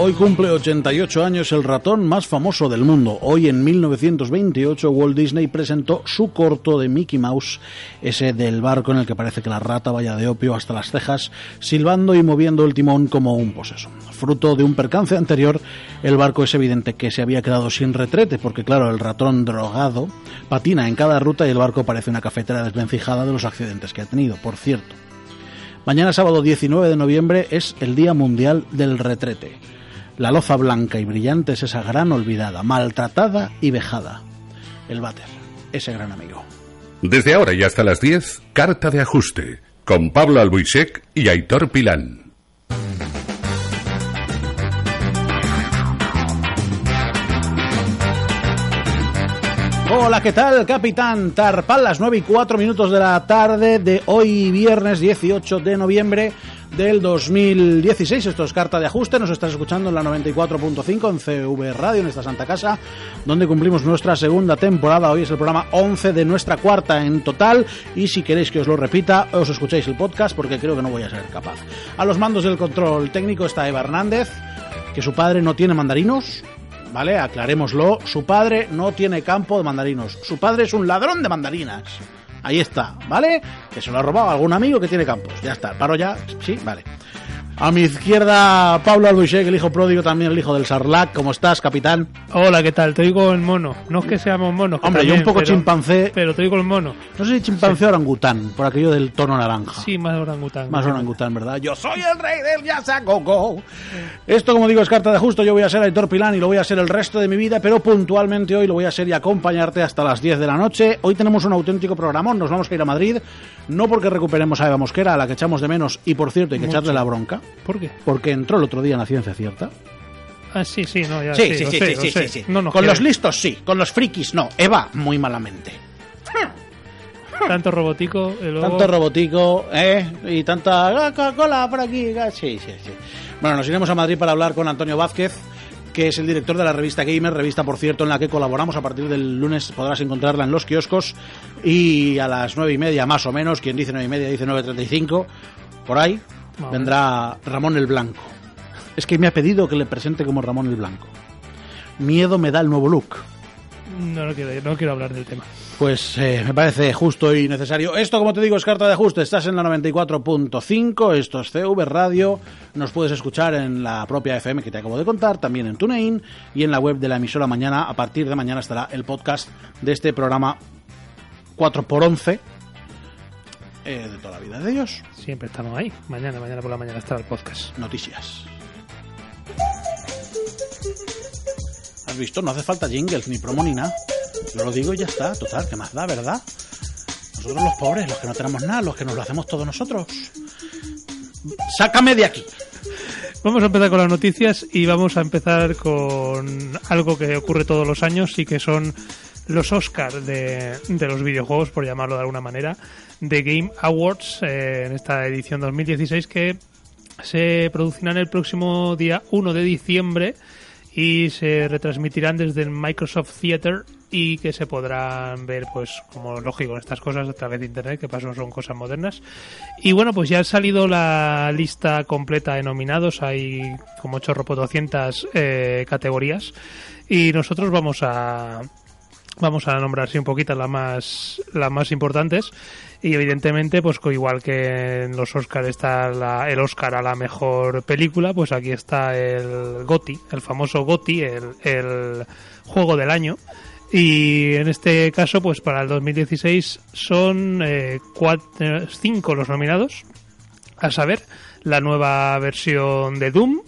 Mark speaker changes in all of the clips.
Speaker 1: Hoy cumple 88 años el ratón más famoso del mundo. Hoy en 1928 Walt Disney presentó su corto de Mickey Mouse, ese del barco en el que parece que la rata vaya de opio hasta las cejas, silbando y moviendo el timón como un poseso. Fruto de un percance anterior, el barco es evidente que se había quedado sin retrete, porque claro, el ratón drogado patina en cada ruta y el barco parece una cafetera desvencijada de los accidentes que ha tenido, por cierto. Mañana sábado 19 de noviembre es el Día Mundial del Retrete. La loza blanca y brillante es esa gran olvidada, maltratada y vejada. El váter, ese gran amigo.
Speaker 2: Desde ahora y hasta las 10, Carta de Ajuste, con Pablo Albuisek y Aitor Pilán.
Speaker 1: Hola, ¿qué tal, capitán Tarpal? Las 9 y 4 minutos de la tarde de hoy, viernes 18 de noviembre del 2016. Esto es Carta de Ajuste. Nos estás escuchando en la 94.5 en CV Radio, en esta Santa Casa, donde cumplimos nuestra segunda temporada. Hoy es el programa 11 de nuestra cuarta en total. Y si queréis que os lo repita, os escuchéis el podcast porque creo que no voy a ser capaz. A los mandos del control técnico está Eva Hernández, que su padre no tiene mandarinos. ¿Vale? Aclarémoslo. Su padre no tiene campo de mandarinos. Su padre es un ladrón de mandarinas. Ahí está, ¿vale? Que se lo ha robado algún amigo que tiene campos. Ya está, paro ya. Sí, vale. A mi izquierda, Pablo Albuixec, el hijo pródigo, también el hijo del Sarlac. ¿Cómo estás, capitán?
Speaker 3: Hola, ¿qué tal? Te digo el mono. No es que seamos monos.
Speaker 1: Hombre, yo un poco
Speaker 3: pero-
Speaker 1: chimpancé.
Speaker 3: Pero te digo el mono.
Speaker 1: No sé si chimpancé o orangután, por aquello del tono naranja.
Speaker 3: Sí, más orangután.
Speaker 1: Más orangután, ¿verdad? Yo soy el rey del Yasagogo. Esto, como digo, es carta de justo. Yo voy a ser Aitor Pilán y lo voy a ser el resto de mi vida, pero puntualmente hoy lo voy a ser y acompañarte hasta las 10 de la noche. Hoy tenemos un auténtico programón. Nos vamos a ir a Madrid, no porque recuperemos a Eva Mosquera, a la que echamos de menos, y por cierto, hay que
Speaker 3: Mucho.
Speaker 1: echarle la bronca,
Speaker 3: ¿Por qué?
Speaker 1: porque entró el otro día en la ciencia cierta.
Speaker 3: Ah, sí, sí, no, ya
Speaker 1: Sí,
Speaker 3: sí,
Speaker 1: sí,
Speaker 3: sé,
Speaker 1: sí, sí, sí.
Speaker 3: No
Speaker 1: con los listos sí, con los frikis no. Eva, muy malamente.
Speaker 3: Tanto robotico y luego...
Speaker 1: Tanto robotico, ¿eh? Y tanta Coca-Cola por aquí. ah, Sí, sí, sí. Bueno, nos iremos a Madrid para hablar con Antonio Vázquez, que es el director de la revista Gamer, revista, por cierto, en la que colaboramos. A partir del lunes podrás encontrarla en los kioscos. Y a las nueve y media, más o menos, quien dice nueve y media dice 9.35, por ahí,
Speaker 3: Vale.
Speaker 1: vendrá Ramón el Blanco. Es que me ha pedido que le presente como Ramón el Blanco. Miedo me da el nuevo look.
Speaker 3: No, no quiero, no quiero hablar del tema.
Speaker 1: Pues eh, me parece justo y necesario. Esto, como te digo, es carta de ajuste. Estás en la 94.5, esto es CV Radio. Nos puedes escuchar en la propia FM que te acabo de contar, también en TuneIn y en la web de la emisora mañana. A partir de mañana estará el podcast de este programa 4x11 eh, de toda la vida de Dios.
Speaker 3: Siempre estamos ahí. Mañana, mañana por la mañana estará el podcast.
Speaker 1: Noticias. ¿Has visto? No hace falta jingles, ni promo, ni nada. Yo lo digo y ya está. Total, ¿qué más da, verdad? Nosotros los pobres, los que no tenemos nada, los que nos lo hacemos todos nosotros. Sácame de aquí.
Speaker 3: Vamos a empezar con las noticias y vamos a empezar con algo que ocurre todos los años y que son los Oscars de, de los videojuegos, por llamarlo de alguna manera, de Game Awards eh, en esta edición 2016 que se producirán el próximo día 1 de diciembre y se retransmitirán desde el Microsoft Theater y que se podrán ver, pues, como lógico, estas cosas a través de internet, que paso son cosas modernas. Y bueno, pues ya ha salido la lista completa de nominados, hay como chorro 200 eh, categorías y nosotros vamos a vamos a nombrar sí un poquito las más las más importantes. Y evidentemente pues igual que en los Oscar está la- el Oscar a la mejor película pues aquí está el GOTY el famoso GOTY el, el juego del año. Y en este caso pues para el 2016 son eh, cuatro, cinco los nominados. A saber la nueva versión de Doom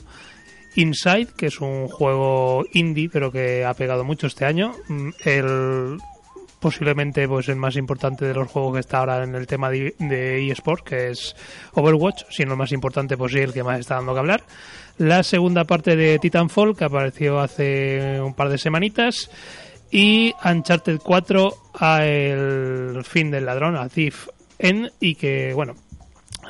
Speaker 3: Inside, que es un juego indie, pero que ha pegado mucho este año. Mm, El posiblemente pues el más importante de los juegos que está ahora en el tema de, eSports, que es Overwatch, si el más importante, pues sí, el que más está dando que hablar. La segunda parte de Titanfall, que apareció hace un par de semanitas. Y Uncharted 4 a el fin del ladrón, a Thief End, y que, bueno,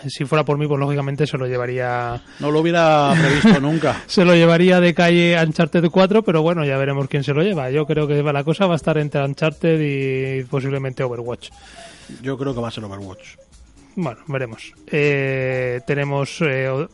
Speaker 3: si fuera por mí, pues lógicamente se lo llevaría
Speaker 1: No lo hubiera previsto nunca.
Speaker 3: se lo llevaría de calle Uncharted 4, pero bueno, ya veremos quién se lo lleva. Yo creo que la cosa va a estar entre Uncharted y posiblemente Overwatch.
Speaker 1: Yo creo que va a ser Overwatch.
Speaker 3: Bueno, veremos. Eh, tenemos eh,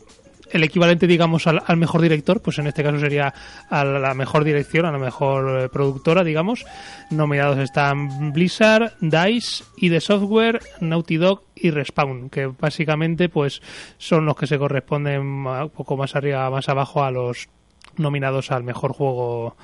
Speaker 3: el equivalente, digamos, al, al, mejor director, pues en este caso sería a la mejor dirección, a la mejor eh, productora, digamos. Nominados están Blizzard, DICE, ID Software, Naughty Dog y Respawn, que básicamente pues son los que se corresponden un poco más arriba, más abajo a los nominados al mejor juego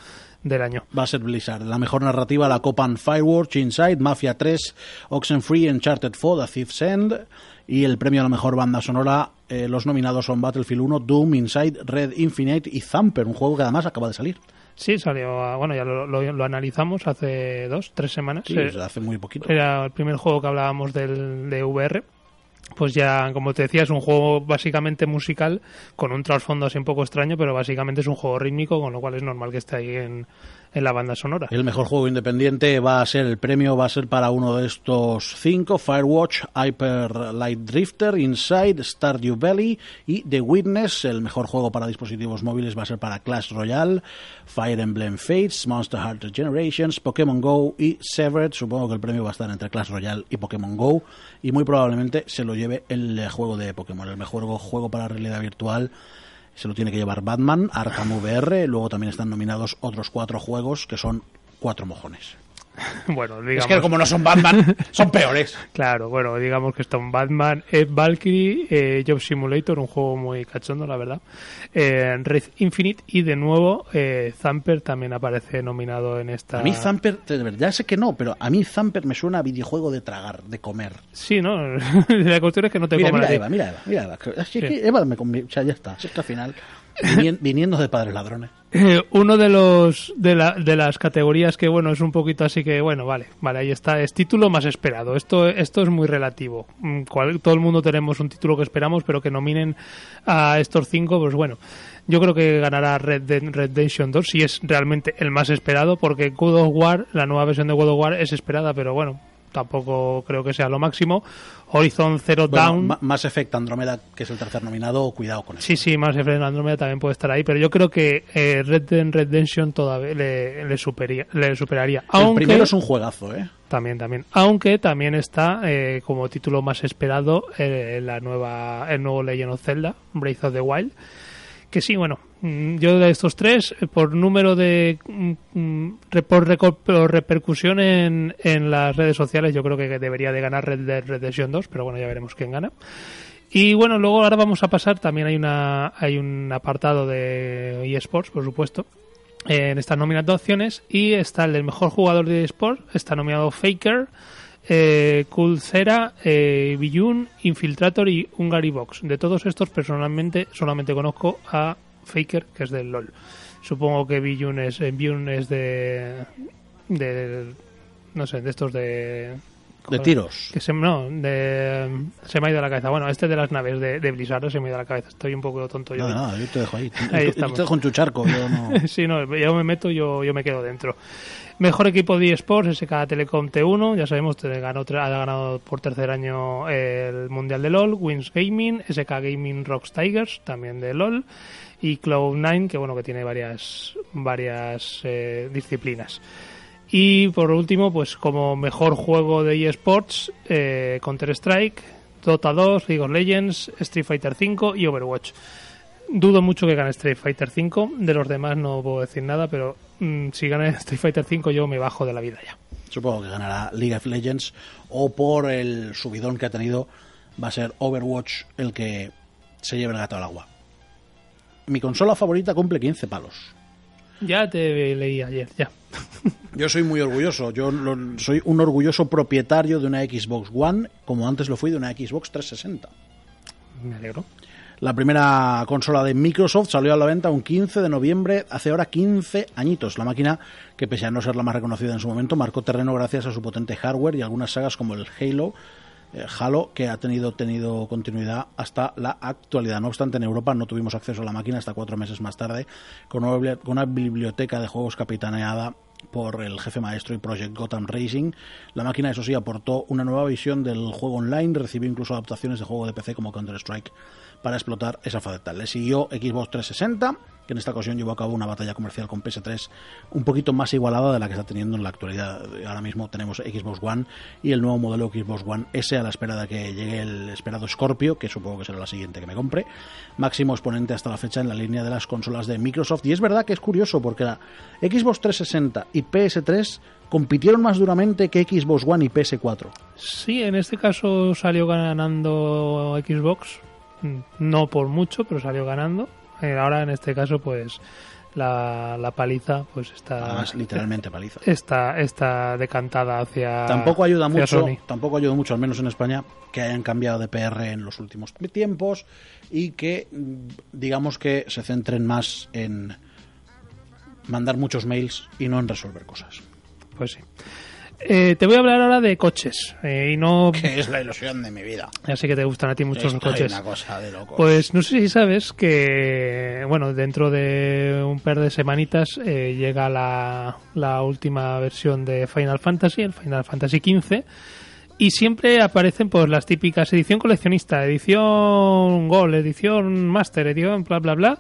Speaker 3: del año.
Speaker 1: Va a ser Blizzard. La mejor narrativa, la Copan Fireworks, Inside, Mafia 3, Oxenfree, Uncharted 4, The Thief's End. Y el premio a la mejor banda sonora, eh, los nominados son Battlefield 1, Doom, Inside, Red Infinite y Thumper, un juego que además acaba de salir.
Speaker 3: Sí, salió, bueno, ya lo, lo, lo analizamos hace dos, tres semanas.
Speaker 1: Sí,
Speaker 3: Eh,
Speaker 1: hace muy poquito.
Speaker 3: Era el primer juego que hablábamos del, de VR. Pues ya, como te decía, es un juego básicamente musical con un trasfondo así un poco extraño, pero básicamente es un juego rítmico, con lo cual es normal que esté ahí en, en la banda sonora.
Speaker 1: El mejor juego independiente va a ser, el premio va a ser para uno de estos cinco, Firewatch, Hyper Light Drifter, Inside, Stardew Valley y The Witness. El mejor juego para dispositivos móviles va a ser para Clash Royale, Fire Emblem Fates, Monster Hunter Generations, Pokémon Go y Severed. Supongo que el premio va a estar entre Clash Royale y Pokémon Go y muy probablemente se lo lleve el juego de Pokémon, el mejor juego para realidad virtual se lo tiene que llevar Batman, Arkham VR, luego también están nominados otros cuatro juegos que son cuatro mojones.
Speaker 3: bueno, digamos.
Speaker 1: Es que como no son Batman, son peores.
Speaker 3: Claro, bueno, digamos que un Batman, Ed Valkyrie, eh, Job Simulator, un juego muy cachondo, la verdad. Eh, Red Infinite y de nuevo eh, Zamper también aparece nominado en esta.
Speaker 1: A mí Zamper, de verdad sé que no, pero a mí Zamper me suena a videojuego de tragar, de comer.
Speaker 3: Sí, ¿no? la cuestión es que no te
Speaker 1: mira,
Speaker 3: coman
Speaker 1: mira. Eva, mira Eva, mira Eva. Es que
Speaker 3: Sí.
Speaker 1: Eva me o sea, ya está. Es que al final, viniendo de padres ladrones.
Speaker 3: Eh, uno de los de, la, de las categorías que bueno es un poquito así que bueno vale vale ahí está es título más esperado esto esto es muy relativo Mm, todo el mundo tenemos un título que esperamos pero que nominen a estos cinco pues bueno yo creo que ganará Red Dead Redemption 2 si es realmente el más esperado porque God of War la nueva versión de God of War es esperada pero bueno tampoco creo que sea lo máximo Horizon Zero
Speaker 1: Bueno,
Speaker 3: Dawn
Speaker 1: Ma- Mass Effect Andromeda, que es el tercer nominado, cuidado con eso.
Speaker 3: Sí, sí, Mass Effect Andromeda también puede estar ahí, pero yo creo que eh, Red Dead Redemption todavía le, le, supería- le superaría.
Speaker 1: el primero es un juegazo, ¿eh?
Speaker 3: También, también. Aunque también está eh, como título más esperado eh, la nueva, el nuevo Legend of Zelda, Breath of the Wild. Que sí, bueno, yo de estos tres, eh, por número de. mm, mm, por, por repercusión en, en las redes sociales, yo creo que debería de ganar Red Dead Redemption 2, pero bueno, ya veremos quién gana. Y bueno, luego ahora vamos a pasar, también hay una hay un apartado de eSports, por supuesto, en estas nominaciones y está el del mejor jugador de eSports, está nominado Faker, eh, Kulcera, eh, Infiltrator y Hungary Box. De todos estos, personalmente, solamente conozco a Faker, que es del LOL. Supongo que Biyun es, eh, Biyun es de, de. No sé, de estos de.
Speaker 1: De tiros.
Speaker 3: Que se, no, de, se me ha ido la cabeza. Bueno, este de las naves de, de Blizzard se me ha ido la cabeza. Estoy un poco tonto yo.
Speaker 1: Nada, nada, yo te dejo ahí.
Speaker 3: Ahí
Speaker 1: yo, te dejo en tu charco. Yo no...
Speaker 3: Sí, no, yo me meto, yo, yo me quedo dentro. Mejor equipo de eSports, SK Telecom T1, ya sabemos, te ganó, ha ganado por tercer año el Mundial de LOL, Wins Gaming, SK Gaming Rocks Tigers, también de LOL, y Cloud9, que bueno, que tiene varias, varias eh, disciplinas. Y por último, pues como mejor juego de eSports, eh, Counter-Strike, Dota 2, League of Legends, Street Fighter 5 y Overwatch. Dudo mucho que gane Street Fighter 5. De los demás no puedo decir nada, pero mm, si gana Street Fighter 5 yo me bajo de la vida ya.
Speaker 1: Supongo que ganará League of Legends o por el subidón que ha tenido va a ser Overwatch el que se lleve el gato al agua. Mi consola favorita cumple 15 palos.
Speaker 3: Ya te leí ayer, ya.
Speaker 1: Yo soy muy orgulloso. Yo lo- soy un orgulloso propietario de una Xbox One, como antes lo fui de una Xbox 360.
Speaker 3: Me alegro.
Speaker 1: La primera consola de Microsoft salió a la venta un 15 de noviembre, hace ahora 15 añitos. La máquina, que pese a no ser la más reconocida en su momento, marcó terreno gracias a su potente hardware y algunas sagas como el Halo, Halo, que ha tenido, tenido continuidad hasta la actualidad. No obstante, en Europa no tuvimos acceso a la máquina hasta cuatro meses más tarde, con una, bibli- con una biblioteca de juegos capitaneada por el jefe maestro y Project Gotham Racing. La máquina, eso sí, aportó una nueva visión del juego online, recibió incluso adaptaciones de juego de PC como Counter-Strike para explotar esa faceta. Le siguió Xbox 360 que en esta ocasión llevó a cabo una batalla comercial con PS3 un poquito más igualada de la que está teniendo en la actualidad. Ahora mismo tenemos Xbox One y el nuevo modelo Xbox One S a la espera de que llegue el esperado Scorpio, que supongo que será la siguiente que me compre. Máximo exponente hasta la fecha en la línea de las consolas de Microsoft. Y es verdad que es curioso porque la Xbox 360 y PS3 compitieron más duramente que Xbox One y PS4.
Speaker 3: Sí, en este caso salió ganando Xbox, no por mucho, pero salió ganando. Eh, ahora en este caso, pues la, la paliza, pues está
Speaker 1: Además, literalmente paliza.
Speaker 3: está está decantada hacia
Speaker 1: Tampoco ayuda
Speaker 3: hacia
Speaker 1: mucho,
Speaker 3: Sony.
Speaker 1: tampoco ayuda mucho, al menos en España, que hayan cambiado de PR en los últimos tiempos y que, mm, digamos que se centren más en mandar muchos mails y no en resolver cosas.
Speaker 3: Pues sí. Eh, te voy a hablar ahora de coches eh, y no
Speaker 1: Que es la ilusión de mi vida.
Speaker 3: ya sé que te gustan a ti mucho los
Speaker 1: Esto es
Speaker 3: coches.
Speaker 1: una cosa de locos.
Speaker 3: Pues no sé si sabes que, bueno, dentro de un par de semanitas eh, llega la, la última versión de Final Fantasy, el Final Fantasy XV, y siempre aparecen pues las típicas edición coleccionista, edición Gold, edición Master, edición bla bla bla.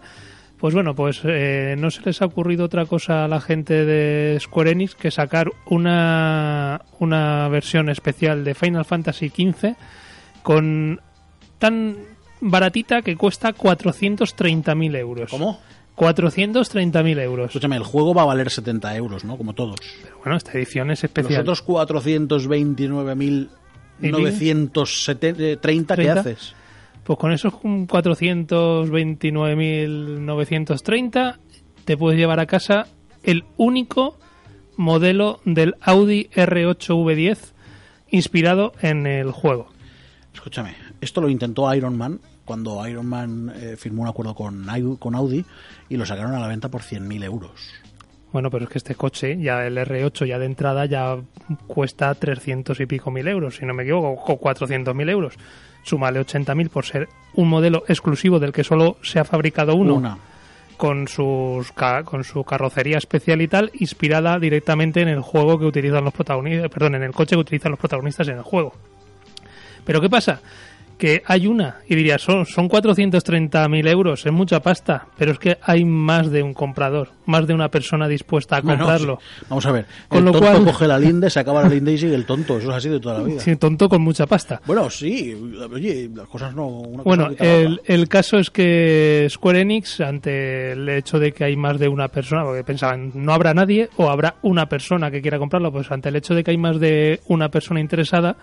Speaker 3: Pues bueno, pues eh, no se les ha ocurrido otra cosa a la gente de Square Enix que sacar una, una versión especial de Final Fantasy XV con tan baratita que cuesta 430.000 euros.
Speaker 1: ¿Cómo?
Speaker 3: 430.000 euros.
Speaker 1: Escúchame, el juego va a valer 70 euros, ¿no? Como todos.
Speaker 3: Pero bueno, esta edición es
Speaker 1: Los
Speaker 3: especial.
Speaker 1: otros 429.930, ¿qué
Speaker 3: 30?
Speaker 1: haces?
Speaker 3: Pues con esos 429.930 te puedes llevar a casa el único modelo del Audi R8 V10 inspirado en el juego.
Speaker 1: Escúchame, esto lo intentó Iron Man cuando Iron Man eh, firmó un acuerdo con, con Audi y lo sacaron a la venta por 100.000 euros.
Speaker 3: Bueno, pero es que este coche, ya el R8 ya de entrada ya cuesta 300 y pico mil euros, si no me equivoco, o 400 mil euros. Súmale 80.000 por ser un modelo exclusivo del que solo se ha fabricado uno.
Speaker 1: Una.
Speaker 3: con sus con su carrocería especial y tal, inspirada directamente en el juego que utilizan los protagonistas, perdón, en el coche que utilizan los protagonistas en el juego. Pero ¿qué pasa? Que hay una, y dirías, son, son 430.000 euros, es mucha pasta, pero es que hay más de un comprador, más de una persona dispuesta a
Speaker 1: Bueno,
Speaker 3: comprarlo.
Speaker 1: sí. Vamos a ver,
Speaker 3: Con
Speaker 1: el
Speaker 3: lo
Speaker 1: tonto
Speaker 3: cual-
Speaker 1: coge la linde, se acaba la linde y sigue el tonto. Eso es así de toda la vida.
Speaker 3: Sí, tonto con mucha pasta.
Speaker 1: Bueno, sí, oye, las cosas no... Una cosa
Speaker 3: Bueno,
Speaker 1: la
Speaker 3: el, el caso es que Square Enix, ante el hecho de que hay más de una persona, porque pensaban, no habrá nadie o habrá una persona que quiera comprarlo, pues ante el hecho de que hay más de una persona interesada,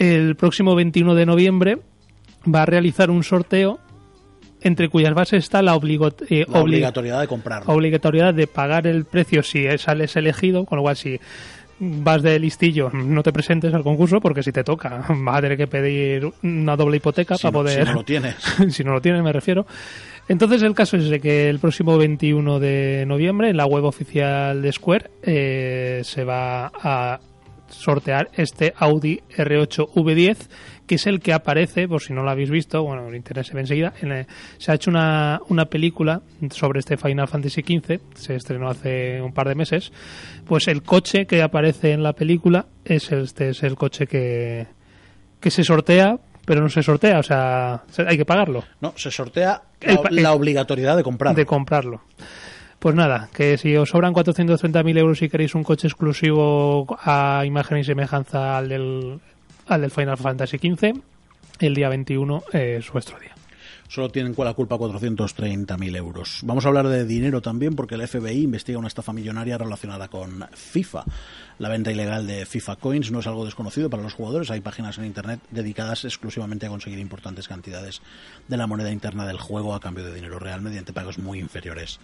Speaker 3: el próximo 21 de noviembre va a realizar un sorteo entre cuyas bases está la, obligo- eh,
Speaker 1: La obligatoriedad de comprarlo.
Speaker 3: obligatoriedad de pagar el precio si sales elegido, con lo cual si vas de listillo no te presentes al concurso porque si te toca vas a tener que pedir una doble hipoteca
Speaker 1: si,
Speaker 3: para
Speaker 1: no,
Speaker 3: poder
Speaker 1: si no lo tienes.
Speaker 3: si no lo tienes me refiero entonces el caso es de que el próximo 21 de noviembre en la web oficial de Square eh, se va a sortear este Audi R8 V10 que es el que aparece, por si no lo habéis visto, bueno, el internet se ve enseguida, en el- se ha hecho una, una película sobre este Final Fantasy XV, se estrenó hace un par de meses, pues el coche que aparece en la película es este es el coche que, que se sortea, pero no se sortea, o sea, se- hay que pagarlo,
Speaker 1: No, se sortea
Speaker 3: El
Speaker 1: la,
Speaker 3: pa-
Speaker 1: la obligatoriedad de comprar.
Speaker 3: de comprarlo. Pues nada, que si os sobran 430.000 euros y queréis un coche exclusivo a imagen y semejanza al del, al del Final Fantasy XV, el día 21 es vuestro día.
Speaker 1: Solo tienen la culpa 430.000 euros. Vamos a hablar de dinero también porque el FBI investiga una estafa millonaria relacionada con FIFA. La venta ilegal de FIFA Coins no es algo desconocido para los jugadores. Hay páginas en Internet dedicadas exclusivamente a conseguir importantes cantidades de la moneda interna del juego a cambio de dinero real mediante pagos muy inferiores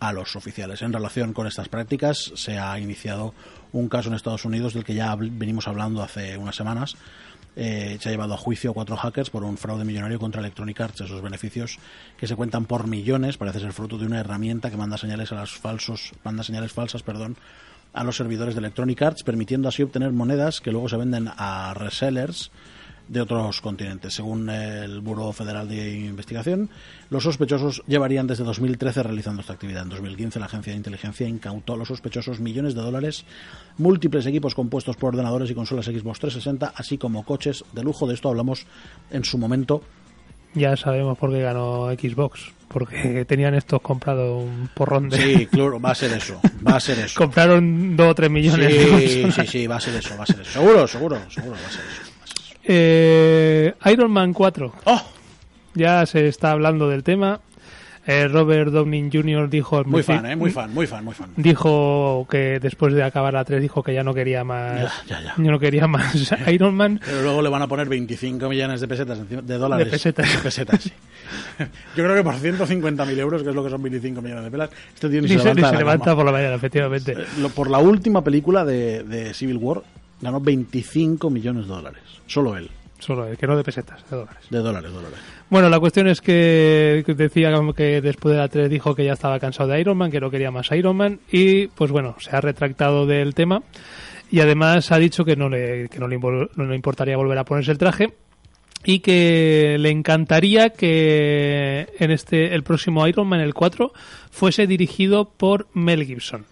Speaker 1: a los oficiales. En relación con estas prácticas se ha iniciado un caso en Estados Unidos del que ya venimos hablando hace unas semanas eh, se ha llevado a juicio a cuatro hackers por un fraude millonario contra Electronic Arts. Esos beneficios que se cuentan por millones parece ser fruto de una herramienta que manda señales a las falsos, manda señales falsas, perdón, a los servidores de Electronic Arts, permitiendo así obtener monedas que luego se venden a resellers de otros continentes. Según el Buró Federal de Investigación, los sospechosos llevarían desde 2013 realizando esta actividad. En 2015 la agencia de inteligencia incautó a los sospechosos millones de dólares, múltiples equipos compuestos por ordenadores y consolas Xbox 360, así como coches de lujo. De esto hablamos en su momento
Speaker 3: Ya sabemos por qué ganó Xbox. Porque tenían estos comprado un porrón de...
Speaker 1: Sí, claro, va a ser eso. Va a ser eso.
Speaker 3: Compraron dos o tres millones de
Speaker 1: Sí,
Speaker 3: consolas.
Speaker 1: sí, sí, va a ser eso, va a ser eso. Seguro, seguro, seguro va a ser eso.
Speaker 3: Eh, Iron Man 4.
Speaker 1: ¡Oh!
Speaker 3: Ya se está hablando del tema. Eh, Robert Downey Jr. dijo...
Speaker 1: Muy fan, ¿eh? Muy fan, muy fan, muy fan.
Speaker 3: Dijo que después de acabar la 3 dijo que ya no quería más...
Speaker 1: Ya, ya, ya.
Speaker 3: ya no quería más Iron Man.
Speaker 1: Pero luego le van a poner 25 millones de pesetas, encima- de dólares.
Speaker 3: De pesetas.
Speaker 1: De pesetas, sí. Yo creo que por 150.000 euros, que es lo que son 25 millones de pelas, este tío ni
Speaker 3: Ni
Speaker 1: se
Speaker 3: se, ni
Speaker 1: levanta,
Speaker 3: se
Speaker 1: de la
Speaker 3: levanta por la mañana, efectivamente.
Speaker 1: Eh, Por la última película de, de Civil War, ganó 25 millones de dólares. Solo él.
Speaker 3: Solo él, que no de pesetas, de dólares.
Speaker 1: De dólares, dólares.
Speaker 3: Bueno, la cuestión es que decía como que después de la 3 dijo que ya estaba cansado de Iron Man, que no quería más Iron Man y pues bueno, se ha retractado del tema y además ha dicho que no le, que no le, no le importaría volver a ponerse el traje y que le encantaría que en este el próximo Iron Man el 4 fuese dirigido por Mel Gibson.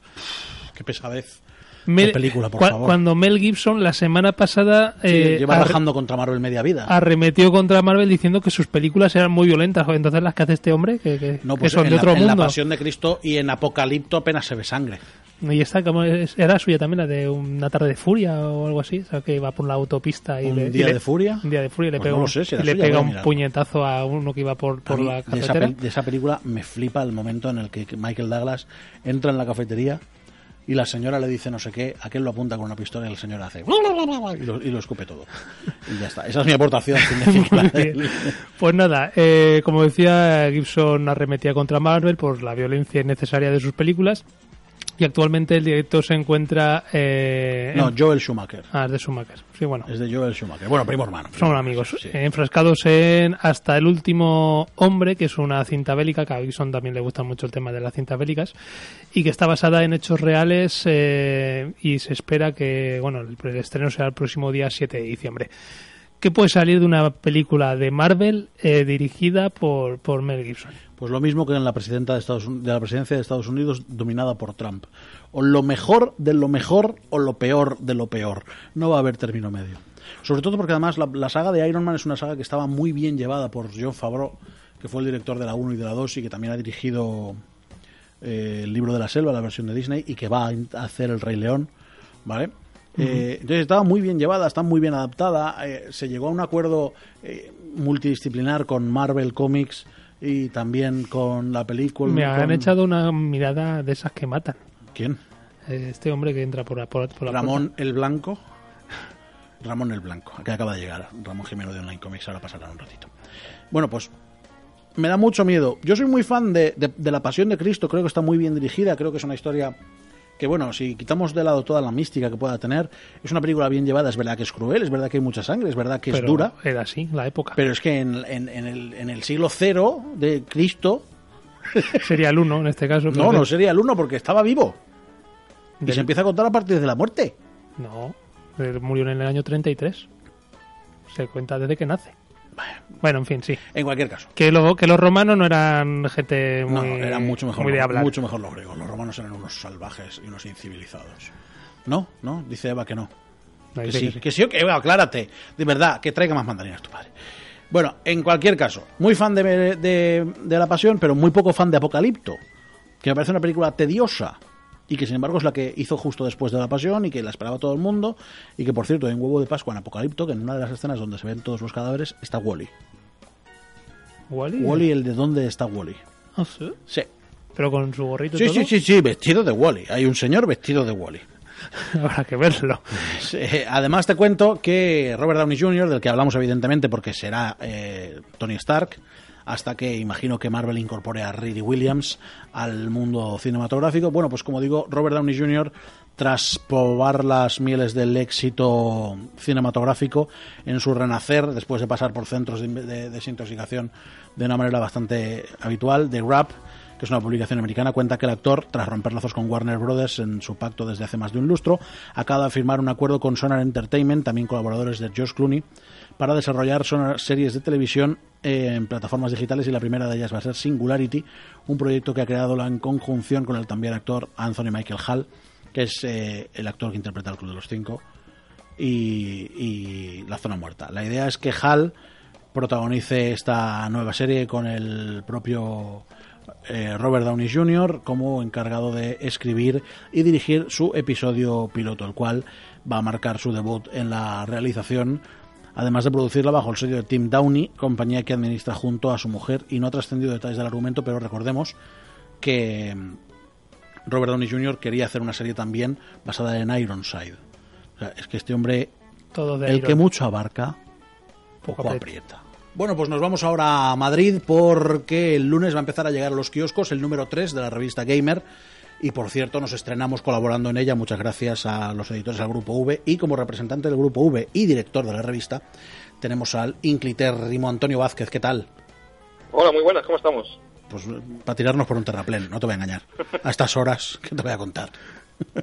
Speaker 1: Qué pesadez.
Speaker 3: Mel-
Speaker 1: película, por
Speaker 3: cua-
Speaker 1: favor.
Speaker 3: Cuando Mel Gibson la semana pasada
Speaker 1: Sí,
Speaker 3: eh,
Speaker 1: lleva rajando contra Marvel media vida.
Speaker 3: arremetió contra Marvel diciendo que sus películas eran muy violentas. Entonces las que hace este hombre, que, que-
Speaker 1: no,
Speaker 3: que
Speaker 1: pues
Speaker 3: son
Speaker 1: en,
Speaker 3: de
Speaker 1: la,
Speaker 3: otro
Speaker 1: en La
Speaker 3: mundo.
Speaker 1: Pasión de Cristo y en Apocalipto apenas se ve sangre.
Speaker 3: Y esta como era suya también, la de una tarde de furia o algo así. O sea, que va por la autopista y
Speaker 1: ¿Un
Speaker 3: le, y
Speaker 1: día
Speaker 3: le-
Speaker 1: de furia?
Speaker 3: Un día de furia y le
Speaker 1: Pues
Speaker 3: pega,
Speaker 1: no
Speaker 3: un-
Speaker 1: sé si
Speaker 3: y le pega un puñetazo a uno que iba por, por
Speaker 1: mí,
Speaker 3: la
Speaker 1: de, esa,
Speaker 3: cafetera.
Speaker 1: de esa película me flipa el momento en el que Michael Douglas entra en la cafetería y la señora le dice no sé qué, aquel lo apunta con una pistola y el señor hace y lo, y lo escupe todo. Y ya está. Esa es mi aportación.
Speaker 3: Pues nada, eh, como decía, Gibson arremetía contra Marvel por la violencia innecesaria de sus películas. Y actualmente el director se encuentra. Eh,
Speaker 1: No,
Speaker 3: en-
Speaker 1: Joel Schumacher.
Speaker 3: Ah, es de Schumacher. Sí, bueno.
Speaker 1: Es de Joel Schumacher. Bueno, primo hermano.
Speaker 3: Son amigos,
Speaker 1: Sí.
Speaker 3: enfrascados en Hasta el último hombre, que es una cinta bélica, que a Gibson también le gusta mucho el tema de las cintas bélicas, y que está basada en hechos reales eh, y se espera que, bueno, el, el estreno será el próximo día 7 de diciembre. ¿Qué puede salir de una película de Marvel eh, dirigida por, por Mel Gibson?
Speaker 1: Pues lo mismo que en la presidenta de, Estados, de la presidencia de Estados Unidos dominada por Trump. O lo mejor de lo mejor o lo peor de lo peor. No va a haber término medio. Sobre todo porque además la, la saga de Iron Man es una saga que estaba muy bien llevada por John Favreau, que fue el director de la 1 y de la 2 y que también ha dirigido eh, el libro de la selva, la versión de Disney, y que va a hacer el Rey León, ¿vale? Eh, entonces estaba muy bien llevada, está muy bien adaptada. eh, se llegó a un acuerdo multidisciplinar con Marvel Comics y también con la película.
Speaker 3: Me
Speaker 1: con-
Speaker 3: han echado una mirada de esas que matan.
Speaker 1: ¿Quién?
Speaker 3: Eh, Este hombre que entra por la, por, por la
Speaker 1: Ramón el Blanco. Ramón el Blanco, que acaba de llegar. Ramón Jimeno de Online Comics, ahora pasará un ratito. Bueno, pues me da mucho miedo. Yo soy muy fan de, de- de La Pasión de Cristo, creo que está muy bien dirigida, creo que es una historia que, bueno, si quitamos de lado toda la mística que pueda tener, es una película bien llevada, es verdad que es cruel, es verdad que hay mucha sangre, es verdad que es
Speaker 3: pero
Speaker 1: dura,
Speaker 3: Era así, la época.
Speaker 1: pero es que en, en- en el, en el siglo cero de Cristo,
Speaker 3: Sería el uno en este caso.
Speaker 1: no, no sería el uno porque estaba vivo. Y
Speaker 3: Del-
Speaker 1: se empieza a contar a partir de la muerte.
Speaker 3: No, él murió en el año 33. Se cuenta desde que nace. Bueno, en fin, sí.
Speaker 1: En cualquier caso.
Speaker 3: Que, lo, que los romanos no eran gente muy,
Speaker 1: No, eran mucho mejor,
Speaker 3: muy de hablar.
Speaker 1: mucho mejor los griegos. Los romanos eran unos salvajes y unos incivilizados. ¿No? ¿No? Dice Eva que no.
Speaker 3: No,
Speaker 1: Que sí,
Speaker 3: que sí.
Speaker 1: que sí, o que Eva, aclárate. De verdad, que traiga más mandarinas tu padre. Bueno, en cualquier caso, muy fan de, de, de La Pasión, pero muy poco fan de Apocalipto. Que me parece una película tediosa. Y que sin embargo es la que hizo justo después de La Pasión y que la esperaba todo el mundo. Y que por cierto, en Huevo de Pascua en Apocalipto, que en una de las escenas donde se ven todos los cadáveres, está Wally.
Speaker 3: ¿Wally?
Speaker 1: Wally, el de dónde está Wally.
Speaker 3: Ah, sí.
Speaker 1: Sí.
Speaker 3: Pero con su gorrito y
Speaker 1: Sí,
Speaker 3: todo.
Speaker 1: sí, sí, sí, vestido de Wally. Hay un señor vestido de Wally.
Speaker 3: Habrá que verlo.
Speaker 1: Eh, además te cuento que Robert Downey Jr., del que hablamos evidentemente porque será eh, Tony Stark, hasta que imagino que Marvel incorpore a Reedy Williams al mundo cinematográfico. Bueno, pues como digo, Robert Downey Jr., tras probar las mieles del éxito cinematográfico en su renacer, después de pasar por centros de, de desintoxicación de una manera bastante habitual, de Rap, que es una publicación americana, cuenta que el actor, tras romper lazos con Warner Brothers en su pacto desde hace más de un lustro, acaba de firmar un acuerdo con Sonar Entertainment, también colaboradores de Josh Clooney, para desarrollar Sonar series de televisión eh, en plataformas digitales y la primera de ellas va a ser Singularity, un proyecto que ha creado en conjunción con el también actor Anthony Michael Hall, que es eh, el actor que interpreta el Club de los Cinco y, La Zona Muerta. La idea es que Hal protagonice esta nueva serie con el propio eh, Robert Downey Jr. como encargado de escribir y dirigir su episodio piloto, el cual va a marcar su debut en la realización, además de producirla bajo el sello de Tim Downey, compañía que administra junto a su mujer y no ha trascendido detalles del argumento, pero recordemos que mm, Robert Downey Jr. quería hacer una serie también basada en Ironside. O sea, es que este hombre,
Speaker 3: Todo de
Speaker 1: el
Speaker 3: Iron.
Speaker 1: que mucho abarca, poco
Speaker 3: Poco
Speaker 1: aprieta. Bueno, pues nos vamos ahora a Madrid porque el lunes va a empezar a llegar a los kioscos el número 3 de la revista Gamer. Y por cierto, nos estrenamos colaborando en ella. Muchas gracias a los editores del Grupo V. Y como representante del Grupo V y director de la revista, tenemos al inclitérrimo Antonio Vázquez. ¿Qué tal?
Speaker 4: Hola, muy buenas, ¿cómo estamos?
Speaker 1: Pues para tirarnos por un terraplén, no te voy a engañar. A estas horas, ¿qué te voy a contar?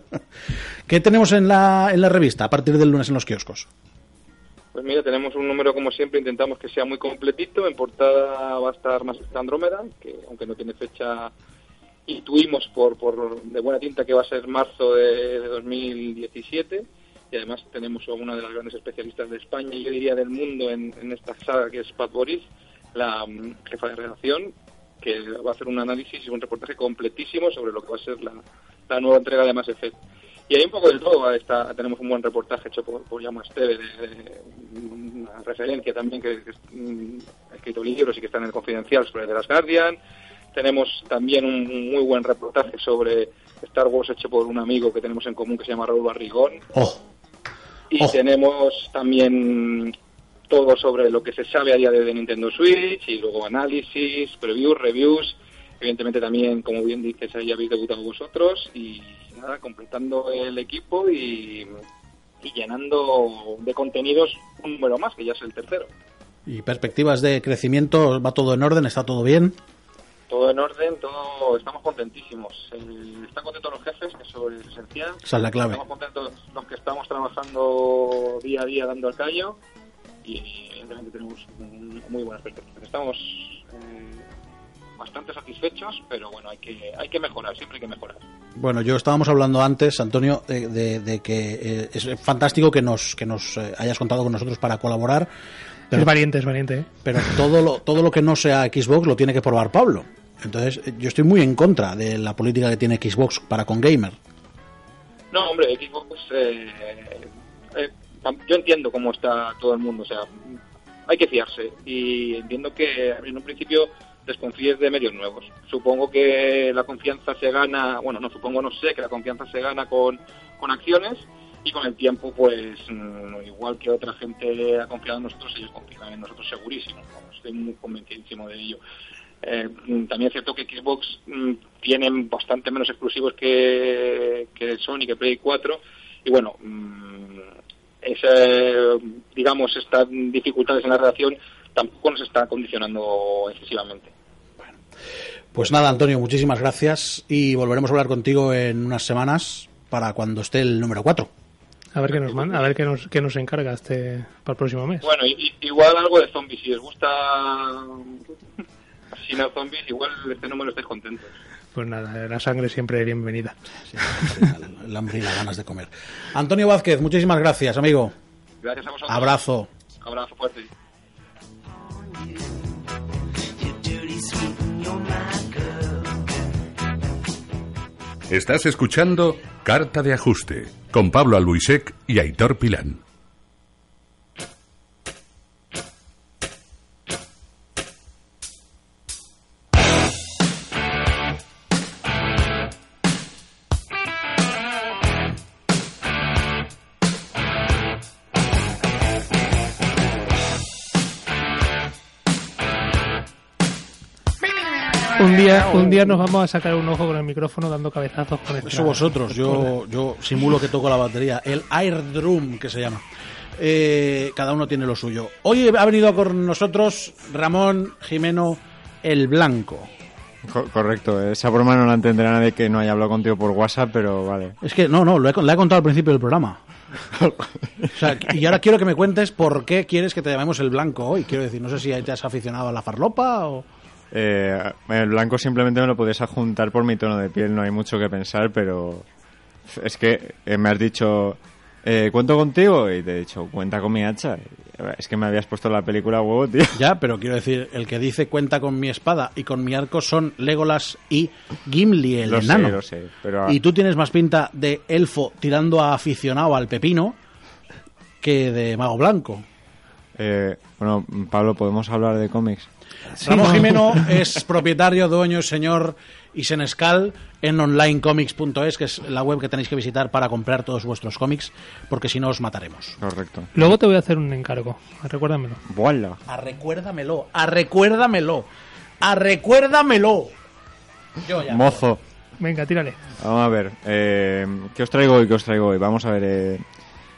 Speaker 1: ¿Qué tenemos en la, en la revista a partir del lunes en los kioscos?
Speaker 4: Pues mira, tenemos un número como siempre, intentamos que sea muy completito. En portada va a estar más Andrómeda, que aunque no tiene fecha, intuimos por, por de buena tinta que va a ser marzo de, de 2017. Y además tenemos a una de las grandes especialistas de España y yo diría del mundo en, esta saga, que es Pat Boris, la mm, jefa de redacción, que va a hacer un análisis y un reportaje completísimo sobre lo que va a ser la, nueva entrega de Mass Effect. Y hay un poco de todo. Está, tenemos un buen reportaje hecho por, por Llama Esteve, de, una referencia también que, que mm, ha escrito libros y que está en el Confidencial sobre The Last Guardian. Tenemos también un muy buen reportaje sobre Star Wars hecho por un amigo que tenemos en común que se llama Raúl Barrigón.
Speaker 1: ¡Oh!
Speaker 4: Y
Speaker 1: Oh.
Speaker 4: tenemos también todo sobre lo que se sabe a día de hoy de Nintendo Switch y luego análisis, previews, reviews. Evidentemente también, como bien dices, ahí habéis debutado vosotros y nada, completando el equipo y, y llenando de contenidos un número más, que ya es el tercero.
Speaker 1: ¿Y perspectivas de crecimiento? ¿Va todo en orden? ¿Está todo bien?
Speaker 4: Todo en orden, todo estamos contentísimos. Eh, están contentos los jefes, que eso es esencial.
Speaker 1: Esa es la clave.
Speaker 4: Estamos contentos los que estamos trabajando día a día dando el callo y evidentemente tenemos mm, muy buenas perspectivas. Estamos eh, bastante satisfechos, pero bueno, hay que hay que mejorar, siempre hay que mejorar.
Speaker 1: Bueno, yo estábamos hablando antes, Antonio, de, de- de que eh, es fantástico que nos, que nos eh, hayas contado con nosotros para colaborar, pero,
Speaker 3: Es valiente, es valiente. ¿eh?
Speaker 1: pero todo, lo, todo lo que no sea Xbox lo tiene que probar Pablo. Entonces, yo estoy muy en contra de la política que tiene Xbox para con Gamer.
Speaker 4: No, hombre, Xbox, eh, eh, yo entiendo cómo está todo el mundo, o sea, hay que fiarse y entiendo que en un principio desconfíes de medios nuevos. Supongo que la confianza se gana, bueno, no supongo, no sé, que la confianza se gana con, con acciones y con el tiempo, pues mm, igual que otra gente ha confiado en nosotros, ellos confían en nosotros segurísimo, estoy muy convencidísimo de ello. Eh, también es cierto que Xbox mm, tienen bastante menos exclusivos que, que Sony, que Play 4, y bueno, mm, esa, digamos, estas dificultades en la relación tampoco nos está condicionando excesivamente.
Speaker 1: Pues nada, Antonio, muchísimas gracias y volveremos a hablar contigo en unas semanas para cuando esté el número 4.
Speaker 3: A ver qué nos manda, a ver qué nos, qué nos encarga este para el próximo mes.
Speaker 4: Bueno, igual algo de zombies, si les gusta asesinar zombies, igual este número estáis contentos.
Speaker 3: Pues nada, la sangre siempre bienvenida.
Speaker 1: El hambre y las ganas de comer. Antonio Vázquez, muchísimas gracias, amigo.
Speaker 4: Gracias a vosotros.
Speaker 1: Abrazo.
Speaker 4: Abrazo fuerte.
Speaker 2: Estás escuchando Carta de Ajuste con Pablo Albuisek y Aitor Pilán.
Speaker 3: Día, nos vamos a sacar un ojo con el micrófono dando cabezazos con esta-
Speaker 1: Eso vosotros, yo, yo simulo que toco la batería. El Air Drum, que se llama. Eh, cada uno tiene lo suyo. Hoy ha venido con nosotros Ramón Jimeno el Blanco.
Speaker 5: Co- correcto, esa broma no la entenderá nadie que no haya hablado contigo por WhatsApp, pero vale.
Speaker 1: Es que, no, no, lo he, la he contado al principio del programa. O sea, y ahora quiero que me cuentes por qué quieres que te llamemos el Blanco hoy. Quiero decir, no sé si te has aficionado a la farlopa o...
Speaker 5: Eh, el blanco simplemente me lo puedes adjuntar por mi tono de piel, no hay mucho que pensar, pero es que eh, me has dicho eh, ¿cuento contigo? Y te he dicho, cuenta con mi hacha. Es que me habías puesto la película huevo, tío.
Speaker 1: Ya, pero quiero decir, el que dice cuenta con mi espada y con mi arco son Legolas y Gimli, el
Speaker 5: Lo sé,
Speaker 1: enano.
Speaker 5: lo sé, pero-
Speaker 1: Y tú tienes más pinta de elfo tirando a aficionado al pepino que de mago blanco.
Speaker 5: Eh, bueno, Pablo, ¿podemos hablar de cómics?
Speaker 1: Ramón
Speaker 3: no.
Speaker 1: Jimeno es propietario, dueño, señor y senescal en onlinecomics.es, que es la web que tenéis que visitar para comprar todos vuestros cómics, porque si no os mataremos.
Speaker 5: Correcto.
Speaker 3: Luego te voy a hacer un encargo, recuérdamelo.
Speaker 5: ¡Voilà!
Speaker 1: A recuérdamelo, a recuérdamelo, a recuérdamelo. Yo ya.
Speaker 5: Mozo.
Speaker 3: Venga, tírale.
Speaker 5: Vamos a ver, eh, ¿qué os traigo hoy? ¿Qué os traigo hoy? Vamos a ver, eh,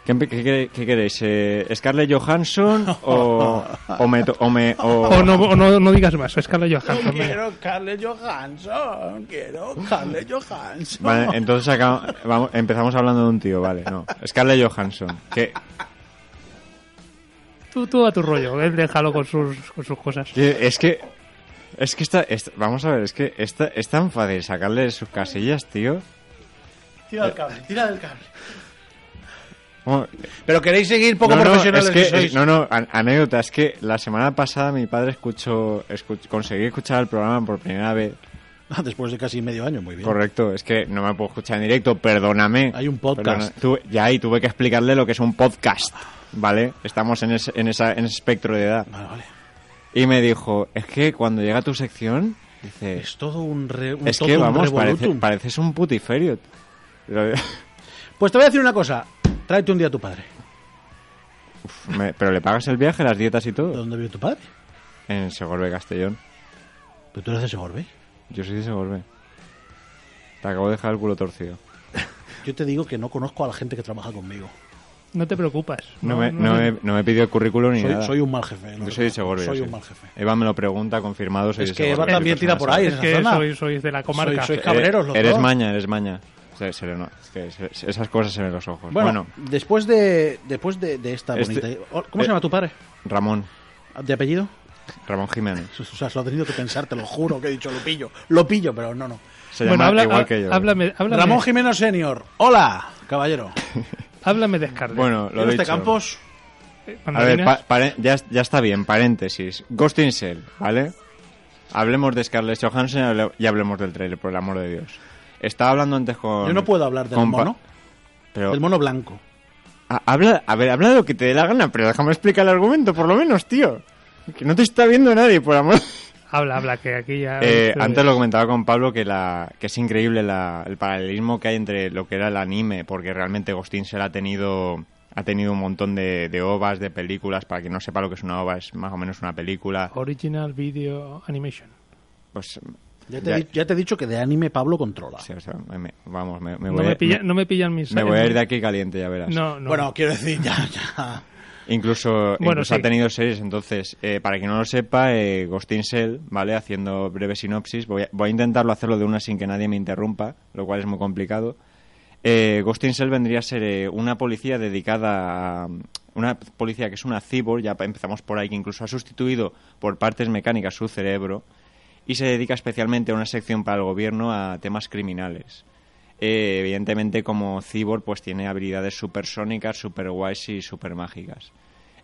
Speaker 5: ¿qué, qué, qué- qué queréis? Eh, ¿Scarlett Johansson o, o me... O me o-
Speaker 3: O no, o no, no digas más, Scarlett Johansson.
Speaker 1: Quiero Scarlett Johansson, quiero Scarlett Johansson.
Speaker 5: Vale, entonces acá, vamos, empezamos hablando de un tío, vale, no. Scarlett Johansson, que,
Speaker 3: Tú, tú a tu rollo, él déjalo con sus, con sus cosas.
Speaker 5: es que... Es que está, es- vamos a ver, es que está, es tan fácil sacarle de sus casillas, tío.
Speaker 1: Tira del cable, tira del cable.
Speaker 5: Como-
Speaker 1: Pero queréis seguir poco
Speaker 5: no, no,
Speaker 1: profesionales
Speaker 5: es que,
Speaker 1: que sois.
Speaker 5: es- no, no, an- anécdota, es que la semana pasada mi padre escuchó, escuch- conseguí escuchar el programa por primera vez.
Speaker 1: Ah, Después de casi medio año, muy bien.
Speaker 5: Correcto, es que no me puedo escuchar en directo, perdóname.
Speaker 1: Hay un podcast.
Speaker 5: Tuve- ya, y tuve que explicarle lo que es un podcast, ¿vale? Estamos en ese, en esa, en ese espectro de edad.
Speaker 1: Vale, vale.
Speaker 5: Y me dijo, es que cuando llega tu sección, dice,
Speaker 1: Es todo un, re, un
Speaker 5: es que
Speaker 1: totum
Speaker 5: vamos, parece,
Speaker 1: revolutum.
Speaker 5: pareces un putiferio.
Speaker 1: Pues te voy a decir una cosa. Tráete un día a tu padre.
Speaker 5: me- pero le pagas el viaje, las dietas y
Speaker 1: ¿De
Speaker 5: todo.
Speaker 1: dónde vive tu padre?
Speaker 5: En Segorbe, Castellón.
Speaker 1: Pero tú eres de Segorbe.
Speaker 5: Yo soy de Segorbe. Te acabo de dejar el culo torcido.
Speaker 1: Yo te digo que no conozco a la gente que trabaja conmigo.
Speaker 3: No te preocupes.
Speaker 5: No, me, no, me, no me pidió el currículum ni
Speaker 1: Soy,
Speaker 5: nada.
Speaker 1: soy un mal jefe.
Speaker 5: Yo soy de. Segorbe.
Speaker 1: Soy
Speaker 5: yo
Speaker 1: un mal jefe.
Speaker 5: Eva me lo pregunta, confirmado, soy
Speaker 1: Es
Speaker 5: de
Speaker 1: que
Speaker 5: Segorbe.
Speaker 1: Eva también tira por ahí,
Speaker 3: Es que
Speaker 1: zona.
Speaker 3: sois, sois de la comarca.
Speaker 1: Soy- soy
Speaker 5: Eh,
Speaker 1: cabreros los
Speaker 5: Eres
Speaker 1: dos.
Speaker 5: maña, eres maña. Se- se le no- es que se- esas cosas se ven en los ojos.
Speaker 1: Bueno,
Speaker 5: Bueno,
Speaker 1: después de después de, de esta
Speaker 5: Este-
Speaker 1: bonita... ¿Cómo
Speaker 5: eh,
Speaker 1: se llama tu padre?
Speaker 5: Ramón,
Speaker 1: ¿De apellido?
Speaker 5: Ramón Jiménez.
Speaker 1: O sea, se lo he tenido que pensar, te lo juro que he dicho, lo pillo. Lo pillo, pero no, no.
Speaker 5: Se
Speaker 3: bueno,
Speaker 5: llama
Speaker 3: habla,
Speaker 5: igual que yo.
Speaker 3: Háblame, háblame,
Speaker 1: Ramón Jiménez Senior. Hola, caballero.
Speaker 3: háblame de Scarlett.
Speaker 5: Bueno, lo
Speaker 1: ¿Tiene
Speaker 5: dicho.
Speaker 1: este Campos?
Speaker 3: Eh,
Speaker 5: A ver, pa- ya, ya está bien, paréntesis. Ghost in Shell, ¿vale? Hablemos de Scarlett Johansson y hablemos del trailer, por el amor de Dios. Estaba hablando antes con...
Speaker 1: Yo no puedo hablar del mono.
Speaker 5: Pero,
Speaker 1: Del mono blanco.
Speaker 5: a, habla, a ver, habla de lo que te dé la gana, pero déjame explicar el argumento, por lo menos, tío. Que no te está viendo nadie, por amor...
Speaker 3: Habla, habla, que aquí ya...
Speaker 5: Eh, antes lo comentaba con Pablo que, la, que es increíble la- el paralelismo que hay entre lo que era el anime, porque realmente Ghost in Shell ha tenido, ha tenido un montón de, de ovas, de películas. Para quien no sepa lo que es una ova, es más o menos una película.
Speaker 3: Original Video Animation.
Speaker 5: Pues,
Speaker 1: Ya te,
Speaker 5: ya-
Speaker 1: he di- ya te he dicho que de anime Pablo controla.
Speaker 5: sí, o sea, me- vamos, me, me
Speaker 3: No
Speaker 5: voy,
Speaker 3: me,
Speaker 5: a-
Speaker 3: pilla-
Speaker 5: me-
Speaker 3: no me pillan mis...
Speaker 5: me voy a ir de aquí caliente, ya verás.
Speaker 3: No, no.
Speaker 1: Bueno, quiero decir, ya, ya.
Speaker 5: Incluso,
Speaker 3: Bueno,
Speaker 5: incluso
Speaker 3: sí.
Speaker 5: ha tenido series, entonces, eh, para quien no lo sepa, eh, Ghost in Shell, ¿vale? Haciendo breve sinopsis, voy a, voy a intentarlo hacerlo de una sin que nadie me interrumpa, lo cual es muy complicado. Eh, Ghost in Shell vendría a ser eh, una policía dedicada a... Una policía que es una cyborg, ya empezamos por ahí, que incluso ha sustituido por partes mecánicas su cerebro, y se dedica especialmente a una sección para el gobierno a temas criminales. Eh, evidentemente, como cyborg, pues tiene habilidades supersónicas, super guays y super mágicas.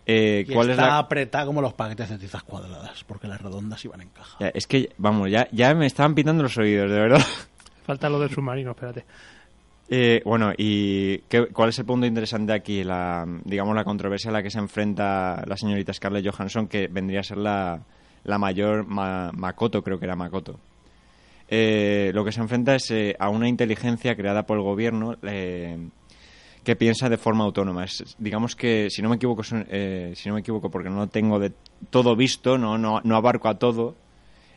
Speaker 5: Eh,
Speaker 1: Y
Speaker 5: ¿Cuál
Speaker 1: está
Speaker 5: es la...?
Speaker 1: apretada como los paquetes de tizas cuadradas, porque las redondas iban en caja.
Speaker 5: Ya, es que, vamos, ya, ya me estaban pitando los oídos, de verdad.
Speaker 3: Falta lo del submarino, espérate.
Speaker 5: Eh, bueno, ¿y qué- cuál es el punto interesante aquí? La, digamos, la controversia a la que se enfrenta la señorita Scarlett Johansson, que vendría a ser la, la mayor Ma- Makoto, creo que era Makoto. Eh, lo que se enfrenta es eh, a una inteligencia creada por el gobierno eh, que piensa de forma autónoma. Es- digamos que, si no me equivoco, son- eh, si no me equivoco, porque no tengo de todo visto, no, no, no abarco a todo,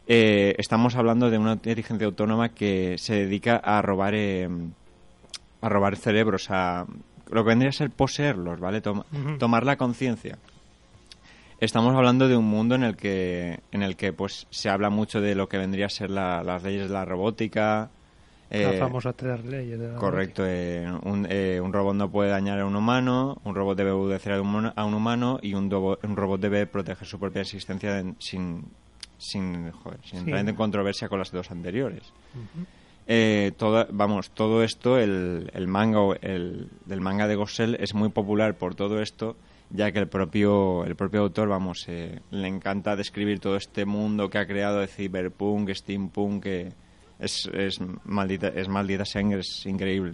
Speaker 5: eh, estamos hablando de una inteligencia autónoma que se dedica a robar eh, a robar cerebros, a lo que vendría a ser poseerlos, ¿vale? Toma-. Tomar la conciencia. Estamos hablando de un mundo en el que en el que pues se habla mucho de lo que vendría a ser la- las leyes de la robótica. eh,
Speaker 3: Las famosas tres leyes de la
Speaker 5: Correcto, eh, un, eh, un robot no puede dañar a un humano, un robot debe obedecer a un, humano- a un humano y un, dobo- un robot debe proteger su propia existencia en- sin, sin, joder, sin
Speaker 3: Sí.
Speaker 5: entrar en controversia con las dos anteriores. eh, toda, vamos, todo esto, el, el manga el, del manga de Gossel es muy popular por todo esto, ya que el propio, el propio autor, vamos, eh, le encanta describir todo este mundo que ha creado de cyberpunk, steampunk, que es, es maldita, es maldita sangre, es increíble.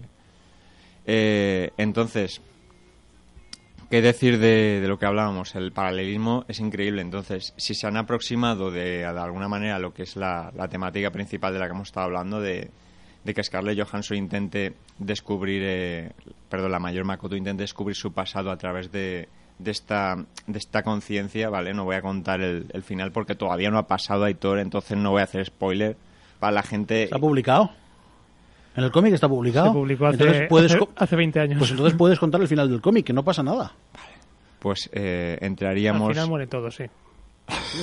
Speaker 5: Eh, entonces, ¿qué decir de, de lo que hablábamos? El paralelismo es increíble. Entonces, si se han aproximado de, de alguna manera a lo que es la, la temática principal de la que hemos estado hablando, de, de que Scarlett Johansson intente descubrir, eh, perdón, la mayor Makoto intente descubrir su pasado a través de, de esta, de esta conciencia, ¿vale? No voy a contar el, el final porque todavía no ha pasado Aitor, entonces no voy a hacer spoiler para la gente.
Speaker 1: ¿Está publicado? ¿En el cómic está publicado?
Speaker 3: Se publicó hace,
Speaker 1: entonces puedes
Speaker 3: hace, hace 20 años.
Speaker 1: Pues entonces puedes contar el final del cómic, que no pasa nada.
Speaker 5: Pues eh,
Speaker 3: Al
Speaker 5: entraríamos.
Speaker 3: final muere todo, sí.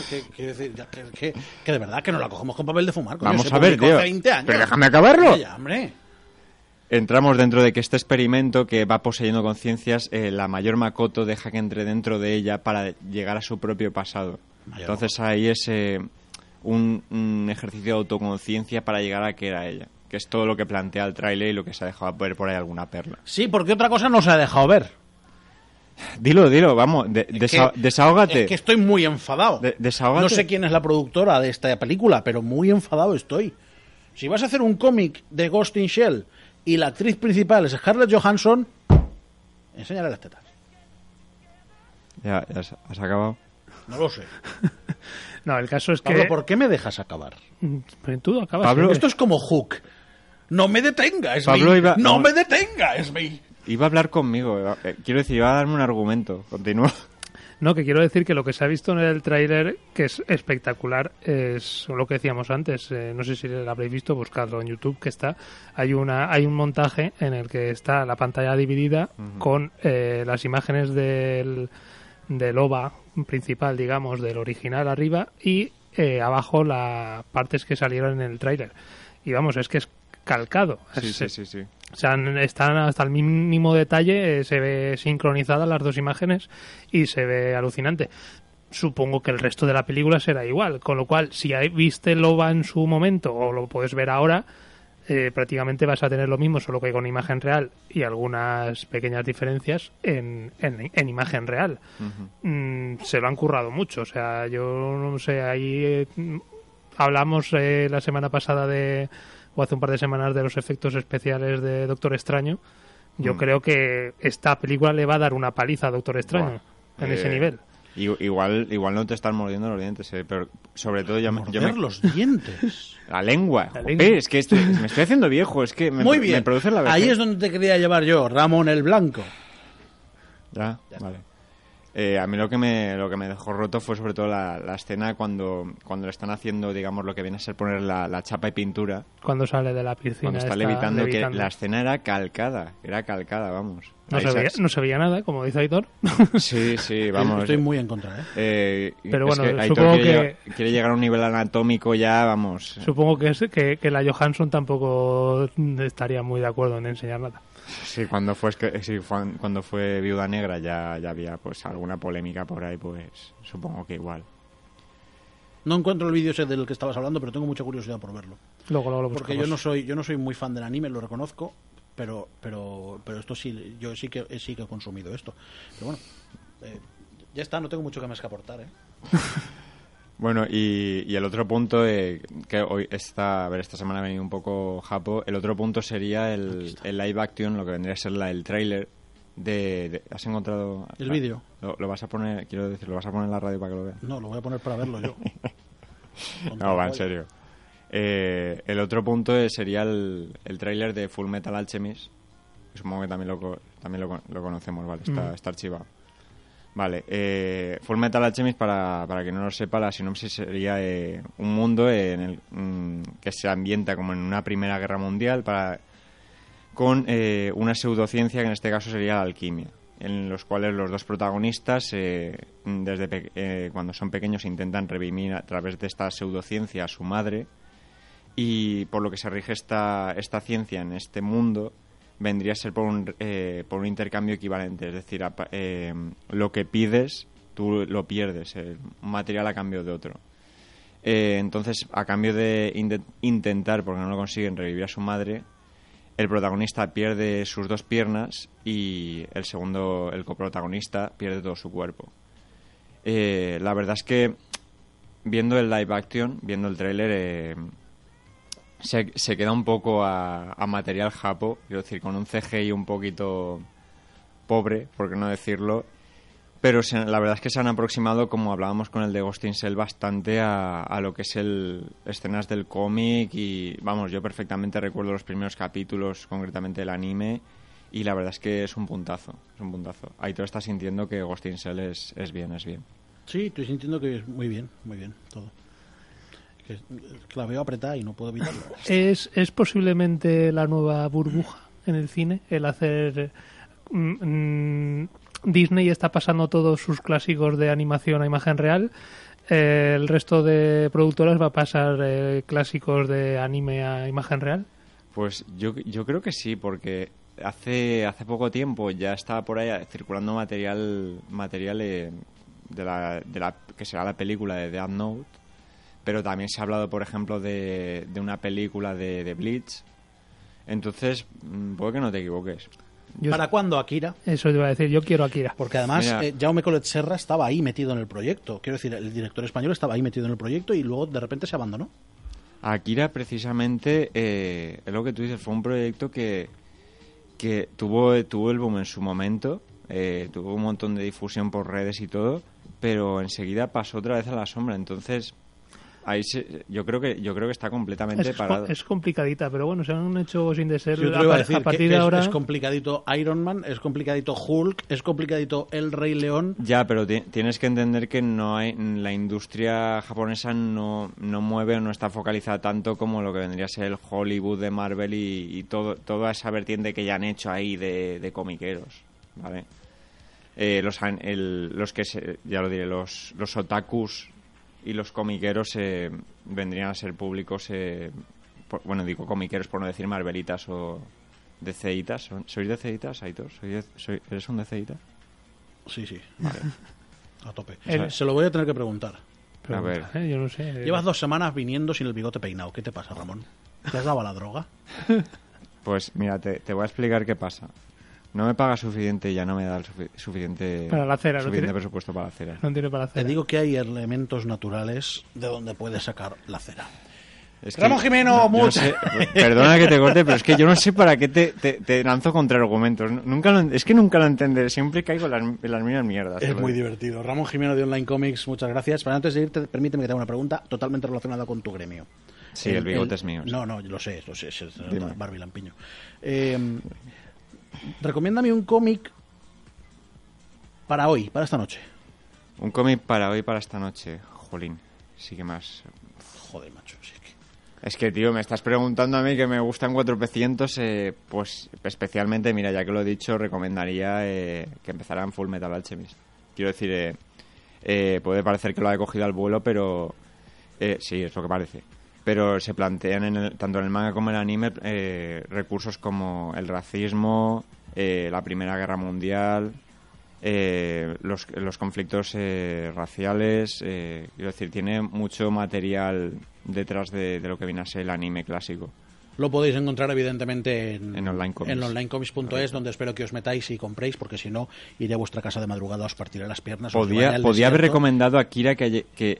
Speaker 1: Que, quiero decir, que, que- que de verdad que no la cogemos con papel de fumar. coño,
Speaker 5: Vamos
Speaker 1: se
Speaker 5: a ver, tío.
Speaker 1: hace 20 años.
Speaker 5: Pero déjame acabarlo.
Speaker 1: Ya, hombre.
Speaker 5: Entramos dentro de que este experimento que va poseyendo conciencias, eh, la mayor Makoto deja que entre dentro de ella para llegar a su propio pasado.
Speaker 1: Mayor
Speaker 5: Entonces ahí es eh, un, un ejercicio de autoconciencia para llegar a que era ella. Que es todo lo que plantea el tráiler y lo que se ha dejado ver por ahí alguna perla.
Speaker 1: Sí, porque otra cosa no se ha dejado ver.
Speaker 5: Dilo, dilo, vamos, de- desa-
Speaker 1: que-
Speaker 5: desahógate.
Speaker 1: Es que estoy muy enfadado.
Speaker 5: De- desahógate.
Speaker 1: No sé quién es la productora de esta película, pero muy enfadado estoy. Si vas a hacer un cómic de Ghost in Shell y la actriz principal es Scarlett Johansson, enséñale las tetas.
Speaker 5: Ya, ya has, has acabado.
Speaker 1: No lo sé.
Speaker 3: No, el caso es que...
Speaker 1: Pablo, ¿por qué me dejas acabar?
Speaker 3: Pero tú acabas
Speaker 5: Pablo.
Speaker 1: Esto es como Hook. No me detenga, es
Speaker 5: Pablo iba-
Speaker 1: No
Speaker 5: no.
Speaker 1: me detenga, es mi.
Speaker 5: Iba a hablar conmigo. eh, quiero decir, iba a darme un argumento. Continúa.
Speaker 3: No, que quiero decir que lo que se ha visto en el tráiler, que es espectacular, es lo que decíamos antes. eh, no sé si lo habréis visto, buscadlo en YouTube, que está. Hay una, hay un montaje en el que está la pantalla dividida con eh, las imágenes del, del OVA principal, digamos, del original arriba y eh, abajo las partes que salieron en el tráiler. Y vamos, es que es calcado.
Speaker 5: Sí, sí, sí, sí.
Speaker 3: o sea, están hasta el mínimo detalle, eh, se ve sincronizadas las dos imágenes y se ve alucinante. Supongo que el resto de la película será igual, con lo cual, si viste Loba en su momento o lo puedes ver ahora, eh, prácticamente vas a tener lo mismo, solo que con imagen real y algunas pequeñas diferencias en, en, en imagen real. Mm, se lo han currado mucho, o sea, yo no sé, ahí eh, hablamos eh, la semana pasada de, o hace un par de semanas, de los efectos especiales de Doctor Extraño. Yo
Speaker 5: Mm.
Speaker 3: creo que esta película le va a dar una paliza a Doctor Extraño en
Speaker 5: Eh,
Speaker 3: ese nivel.
Speaker 5: i- Igual, igual no te están mordiendo los dientes, eh, pero sobre todo yo, me- yo
Speaker 1: Morder
Speaker 5: me,
Speaker 1: los dientes.
Speaker 5: La lengua.
Speaker 3: La
Speaker 5: joder,
Speaker 3: lengua.
Speaker 5: es que estoy- me estoy haciendo viejo, es que me,
Speaker 1: Muy
Speaker 5: me
Speaker 1: bien.
Speaker 5: produce la vejez.
Speaker 1: Ahí es donde te quería llevar yo, Ramón el Blanco.
Speaker 5: Ya, vale. Eh, a mí lo que me lo que me dejó roto fue sobre todo la, la escena cuando, cuando le están haciendo, digamos, lo que viene a ser poner la, la chapa y pintura.
Speaker 3: Cuando sale de la piscina.
Speaker 5: Cuando está, levitando, que la escena era calcada. Era calcada, vamos.
Speaker 3: no, se veía, no se veía nada, como dice Aitor.
Speaker 5: Sí, sí, vamos.
Speaker 1: Estoy muy en contra, ¿eh?
Speaker 5: Eh,
Speaker 3: Pero
Speaker 5: es
Speaker 3: bueno,
Speaker 5: que Aitor
Speaker 3: supongo
Speaker 5: quiere,
Speaker 3: que-
Speaker 5: llegar, quiere llegar a un nivel anatómico ya, vamos.
Speaker 3: Supongo que, es, que, que la Johansson tampoco estaría muy de acuerdo en enseñar nada.
Speaker 5: Sí, cuando fue, sí, cuando fue Viuda Negra ya, ya había pues alguna polémica por ahí, pues supongo que igual.
Speaker 1: No encuentro el vídeo ese del que estabas hablando, pero tengo mucha curiosidad por verlo.
Speaker 3: Luego, luego lo
Speaker 1: Porque yo no soy, yo no soy muy fan del anime, lo reconozco, pero, pero, pero esto sí, yo sí que sí que he consumido esto. Pero bueno, eh, ya está, no tengo mucho que más que aportar, ¿eh?
Speaker 5: Bueno, y, y el otro punto, eh, que hoy esta, a ver, esta semana ha venido un poco japo, el otro punto sería el, el live action, lo que vendría a ser la, el tráiler de, de- ¿Has encontrado?
Speaker 1: El vídeo.
Speaker 5: Lo, lo vas a poner, quiero decir, lo vas a poner en la radio para que lo vean.
Speaker 1: No, lo voy a poner para verlo yo.
Speaker 5: No, va, en serio. Eh, el otro punto eh, sería el, el tráiler de Full Metal Alchemist. que Supongo que también lo, co- también lo, lo conocemos, ¿vale? Está,
Speaker 3: Mm.
Speaker 5: está archivado. Vale, eh, Full Metal Alchemist, para, para quien no lo sepa, la sinopsis sería eh, un mundo en el, mm, que se ambienta como en una primera guerra mundial para, con eh, una pseudociencia que en este caso sería la alquimia, en los cuales los dos protagonistas, eh, desde eh, cuando son pequeños, intentan revivir a través de esta pseudociencia a su madre y por lo que se rige esta, esta ciencia en este mundo vendría a ser por un, eh, por un intercambio equivalente, es decir, eh, lo que pides tú lo pierdes, un material a cambio de otro. Eh, entonces, a cambio de intentar, porque no lo consiguen, revivir a su madre, el protagonista pierde sus dos piernas y el segundo, el coprotagonista, pierde todo su cuerpo. Eh, la verdad es que viendo el live action, viendo el tráiler, se, se queda un poco a, a material japo, quiero decir, con un CGI un poquito pobre, por qué no decirlo. Pero se- la verdad es que se han aproximado, como hablábamos con el de Ghost in bastante a, lo que es el escenas del cómic y, vamos, yo perfectamente recuerdo los primeros capítulos, concretamente del anime, y la verdad es que es un puntazo, es un puntazo. Ahí tú estás sintiendo que Ghost in es, es bien, es bien.
Speaker 1: Sí, estoy sintiendo que es muy bien, muy bien, todo. Que, la veo apretada y no puedo evitarlo.
Speaker 3: Es, es posiblemente la nueva burbuja en el cine, el hacer... mm, mm, Disney está pasando todos sus clásicos de animación a imagen real. eh, el resto de productoras va a pasar eh, clásicos de anime a imagen real.
Speaker 5: Pues yo, yo creo que sí, porque hace, hace poco tiempo ya estaba por ahí circulando material, material eh, de, la, de la que será la película de Death Note, pero también se ha hablado, por ejemplo, de, de una película de, de Bleach. Entonces, mm, puede que no te equivoques.
Speaker 3: Yo-
Speaker 1: ¿Para cuándo Akira?
Speaker 3: Eso te iba a decir, yo quiero Akira.
Speaker 1: Porque además eh, Jaume Colet Serra estaba ahí metido en el proyecto. Quiero decir, el director español estaba ahí metido en el proyecto y luego de repente se abandonó.
Speaker 5: Akira, precisamente, eh, es lo que tú dices, fue un proyecto que, que tuvo, tuvo el boom en su momento, eh, tuvo un montón de difusión por redes y todo, pero enseguida pasó otra vez a la sombra. Entonces, ahí se- yo creo que yo creo que está completamente
Speaker 3: Es,
Speaker 5: parado.
Speaker 3: es complicadita, pero bueno, se han hecho sin de ser.
Speaker 1: Yo te
Speaker 3: a,
Speaker 1: iba a
Speaker 3: par-
Speaker 1: decir
Speaker 3: a partir
Speaker 1: que
Speaker 3: de
Speaker 1: es,
Speaker 3: ahora.
Speaker 1: es complicadito Iron Man, es complicadito Hulk, es complicadito El Rey León.
Speaker 5: Ya, pero ti- tienes que entender que no hay la industria japonesa no, no mueve o no está focalizada tanto como lo que vendría a ser el Hollywood de Marvel y, y todo, toda esa vertiente que ya han hecho ahí de, de comiqueros, ¿vale? Eh, los, el- los que, se- ya lo diré, los, los otakus y los comiqueros eh, vendrían a ser públicos, eh, por- bueno, digo comiqueros por no decir marvelitas o. ¿Son- ¿Sois DCitas, Aitor? ¿Soy, de- soy- ¿Eres un DCita?
Speaker 1: Sí, sí. A tope.
Speaker 3: El-
Speaker 1: Se lo voy a tener que preguntar.
Speaker 3: Pregunta,
Speaker 5: a ver.
Speaker 3: ¿eh? Yo no sé.
Speaker 1: Llevas dos semanas viniendo sin el bigote peinado. ¿Qué te pasa, Ramón? ¿Te has dado a la droga?
Speaker 5: Pues mira, te, te voy a explicar qué pasa. No me paga suficiente ya no me da el sufi- suficiente,
Speaker 3: Para la cera, no tiene-
Speaker 5: presupuesto para la cera.
Speaker 3: No tiene para hacer.
Speaker 1: Te digo que hay elementos naturales de donde puedes sacar la cera.
Speaker 5: Es que-
Speaker 1: Ramón Jimeno,
Speaker 5: no sé- perdona que te corte, pero es que yo no sé para qué te, te, te lanzo contraargumentos. Nunca lo- es que nunca lo entenderé. Siempre caigo en las, en las mismas mierdas.
Speaker 1: Es muy divertido. Ramón Jimeno de Online Comics, muchas gracias. Pero antes de irte, permíteme que te haga una pregunta totalmente relacionada con tu gremio.
Speaker 5: Sí, el bigote es mío, sí.
Speaker 1: No, no, lo sé, lo sé, es. Barbie Lampiño. Eh, recomiéndame un cómic para hoy, para esta noche.
Speaker 5: Un cómic para hoy, para esta noche. Jolín, sí que más.
Speaker 1: Joder, macho, sí que...
Speaker 5: Es que, tío, me estás preguntando a mí que me gustan 400, eh, pues especialmente, mira, ya que lo he dicho, recomendaría eh, que empezaran Full Metal Alchemist. Quiero decir, eh, eh, puede parecer que lo he cogido al vuelo, pero eh, sí, es lo que parece. Pero se plantean en el- tanto en el manga como en el anime eh, recursos como el racismo, eh, la Primera Guerra Mundial, eh, los, los conflictos eh, raciales. eh, quiero decir, tiene mucho material detrás de, de lo que viene a ser el anime clásico.
Speaker 1: Lo podéis encontrar, evidentemente, en,
Speaker 5: En Online Comics.
Speaker 1: en onlinecomics.es, donde espero que os metáis y compréis, porque si no, iré a vuestra casa de madrugada, os partiré las piernas.
Speaker 5: Podía, podía haber recomendado a Kira que, que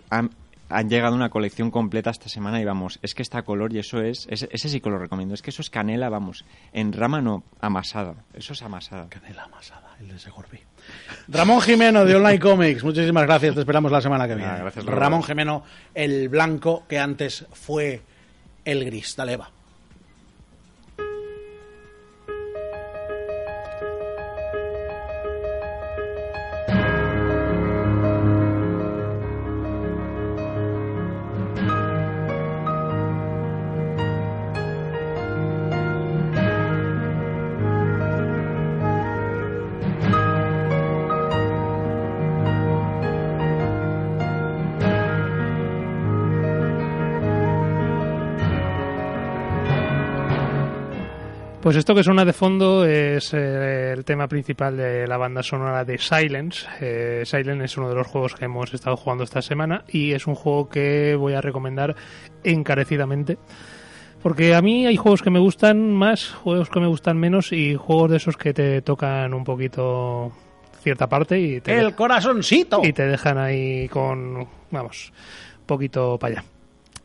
Speaker 5: han llegado una colección completa esta semana y vamos, es que está color y eso es, ese, ese sí que lo recomiendo, es que eso es canela, vamos, en rama no, amasada, eso es amasada.
Speaker 1: Canela amasada, el de Segorbi. Ramón Jimeno de Online Comics, muchísimas gracias, te esperamos la semana que viene.
Speaker 5: Ah, gracias, Ramón.
Speaker 1: Ramón Jimeno, el blanco que antes fue el gris. Dale, Eva.
Speaker 3: Pues esto que suena de fondo es eh, el tema principal de la banda sonora de Silence. Eh, Silence es uno de los juegos que hemos estado jugando esta semana y es un juego que voy a recomendar encarecidamente. Porque a mí hay juegos que me gustan más, juegos que me gustan menos y juegos de esos que te tocan un poquito cierta parte y te,
Speaker 1: El corazoncito.
Speaker 3: y te dejan ahí con, vamos, un poquito para allá.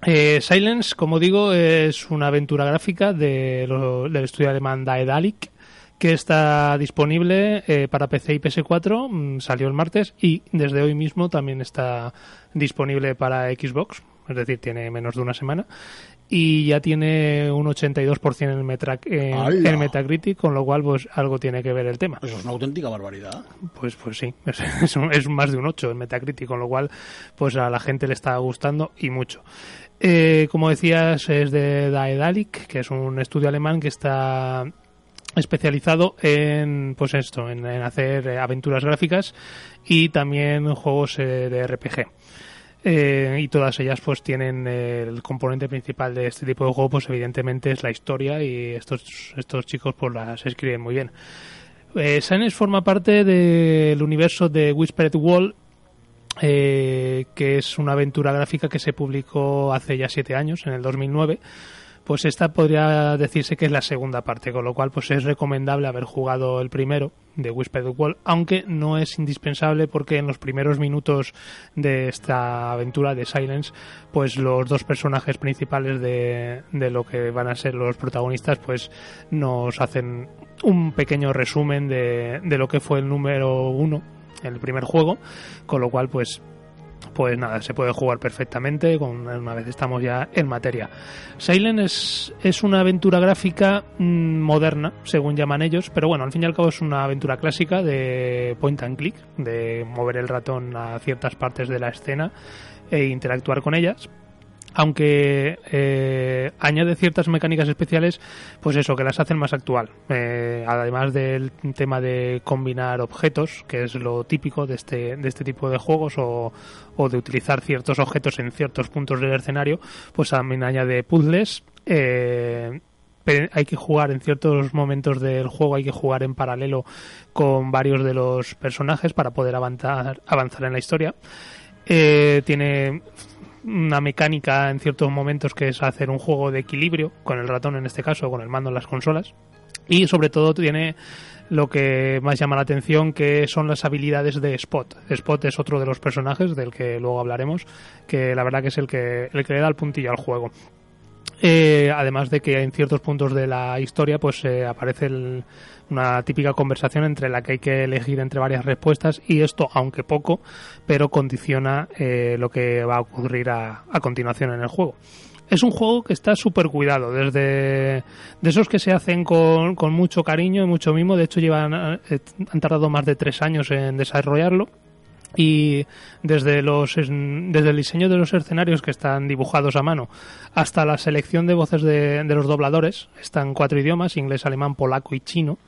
Speaker 3: Eh, Silence, como digo, es una aventura gráfica de lo- del estudio alemán Daedalic que está disponible eh, para PC y PS4, mm, salió el martes y desde hoy mismo también está disponible para Xbox, es decir, tiene menos de una semana y ya tiene un 82% en el, Metra- en- en Metacritic, con lo cual pues algo tiene que ver el tema.
Speaker 1: Eso es una auténtica barbaridad.
Speaker 3: Pues, pues sí, es, es un- es más de un 8 en Metacritic, con lo cual pues a la gente le está gustando y mucho. Eh, como decías, es de Daedalic, que es un estudio alemán que está especializado en pues esto, en, hacer aventuras gráficas y también juegos eh, de RPG. Eh, y todas ellas pues tienen el componente principal de este tipo de juego pues evidentemente es la historia y estos estos chicos pues las escriben muy bien eh, forma parte del universo de Whispered Wall, eh, que es una aventura gráfica que se publicó hace ya siete años, en el 2009. Pues esta podría decirse que es la segunda parte, con lo cual pues es recomendable haber jugado el primero de Whispered Wall, aunque no es indispensable porque en los primeros minutos de esta aventura de Silence, pues los dos personajes principales de, de lo que van a ser los protagonistas, pues nos hacen un pequeño resumen de, de lo que fue el número uno, el primer juego, con lo cual pues pues nada, se puede jugar perfectamente con, una vez estamos ya en materia. Silent es, es una aventura gráfica mm, moderna, según llaman ellos, pero bueno, al fin y al cabo es una aventura clásica de point and click, de mover el ratón a ciertas partes de la escena e interactuar con ellas aunque eh, añade ciertas mecánicas especiales, pues eso, que las hacen más actual. Eh, además del tema de combinar objetos, que es lo típico de este, de este tipo de juegos, o, o de utilizar ciertos objetos en ciertos puntos del escenario, pues también añade puzzles. Eh, hay que jugar en ciertos momentos del juego, hay que jugar en paralelo con varios de los personajes para poder avanzar, avanzar en la historia. Eh, tiene una mecánica en ciertos momentos que es hacer un juego de equilibrio con el ratón en este caso, con el mando en las consolas. Y sobre todo tiene lo que más llama la atención que son las habilidades de Spot. Spot es otro de los personajes del que luego hablaremos, que la verdad que es el que, el que le da el puntillo al juego. Eh, además de que en ciertos puntos de la historia pues eh, aparece una típica conversación entre la que hay que elegir entre varias respuestas y esto, aunque poco, pero condiciona eh, lo que va a ocurrir a, continuación en el juego. Es un juego que está súper cuidado, desde de esos que se hacen con, con mucho cariño y mucho mimo. De hecho, llevan han tardado más de tres años en desarrollarlo y desde los es- desde el diseño de los escenarios que están dibujados a mano hasta la selección de voces de, de los dobladores están cuatro idiomas inglés alemán polaco y chino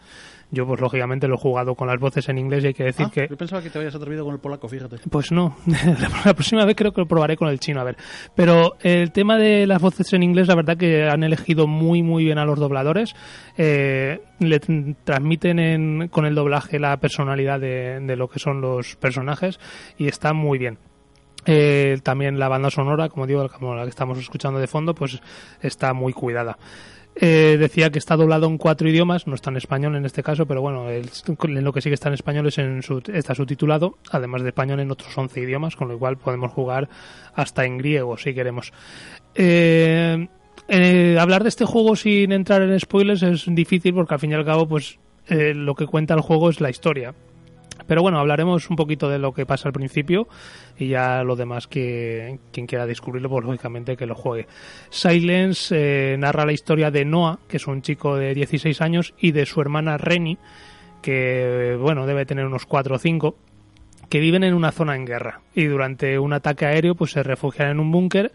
Speaker 3: yo pues lógicamente lo he jugado con las voces en inglés y hay que decir
Speaker 1: Ah,
Speaker 3: que
Speaker 1: Yo pensaba que te habías atrevido con el polaco, fíjate.
Speaker 3: pues no, la próxima vez creo que lo probaré con el chino, a ver. Pero el tema de las voces en inglés, la verdad que han elegido muy, muy bien a los dobladores. Eh, le transmiten en- con el doblaje la personalidad de, de lo que son los personajes y está muy bien. Eh, también la banda sonora, como digo, como la que estamos escuchando de fondo, pues está muy cuidada. Eh, decía que está doblado en cuatro idiomas, no está en español en este caso, pero bueno, en lo que sí que está en español es en su- está subtitulado, además de español en otros 11 idiomas, con lo cual podemos jugar hasta en griego si queremos. Eh, eh, hablar de este juego sin entrar en spoilers es difícil porque al fin y al cabo, pues eh, lo que cuenta el juego es la historia. Pero bueno, hablaremos un poquito de lo que pasa al principio y ya lo demás que quien quiera descubrirlo, pues lógicamente que lo juegue. Silence eh, narra la historia de Noah, que es un chico de 16 años, y de su hermana Renny, que bueno, debe tener unos 4 o 5, que viven en una zona en guerra y durante un ataque aéreo pues se refugian en un búnker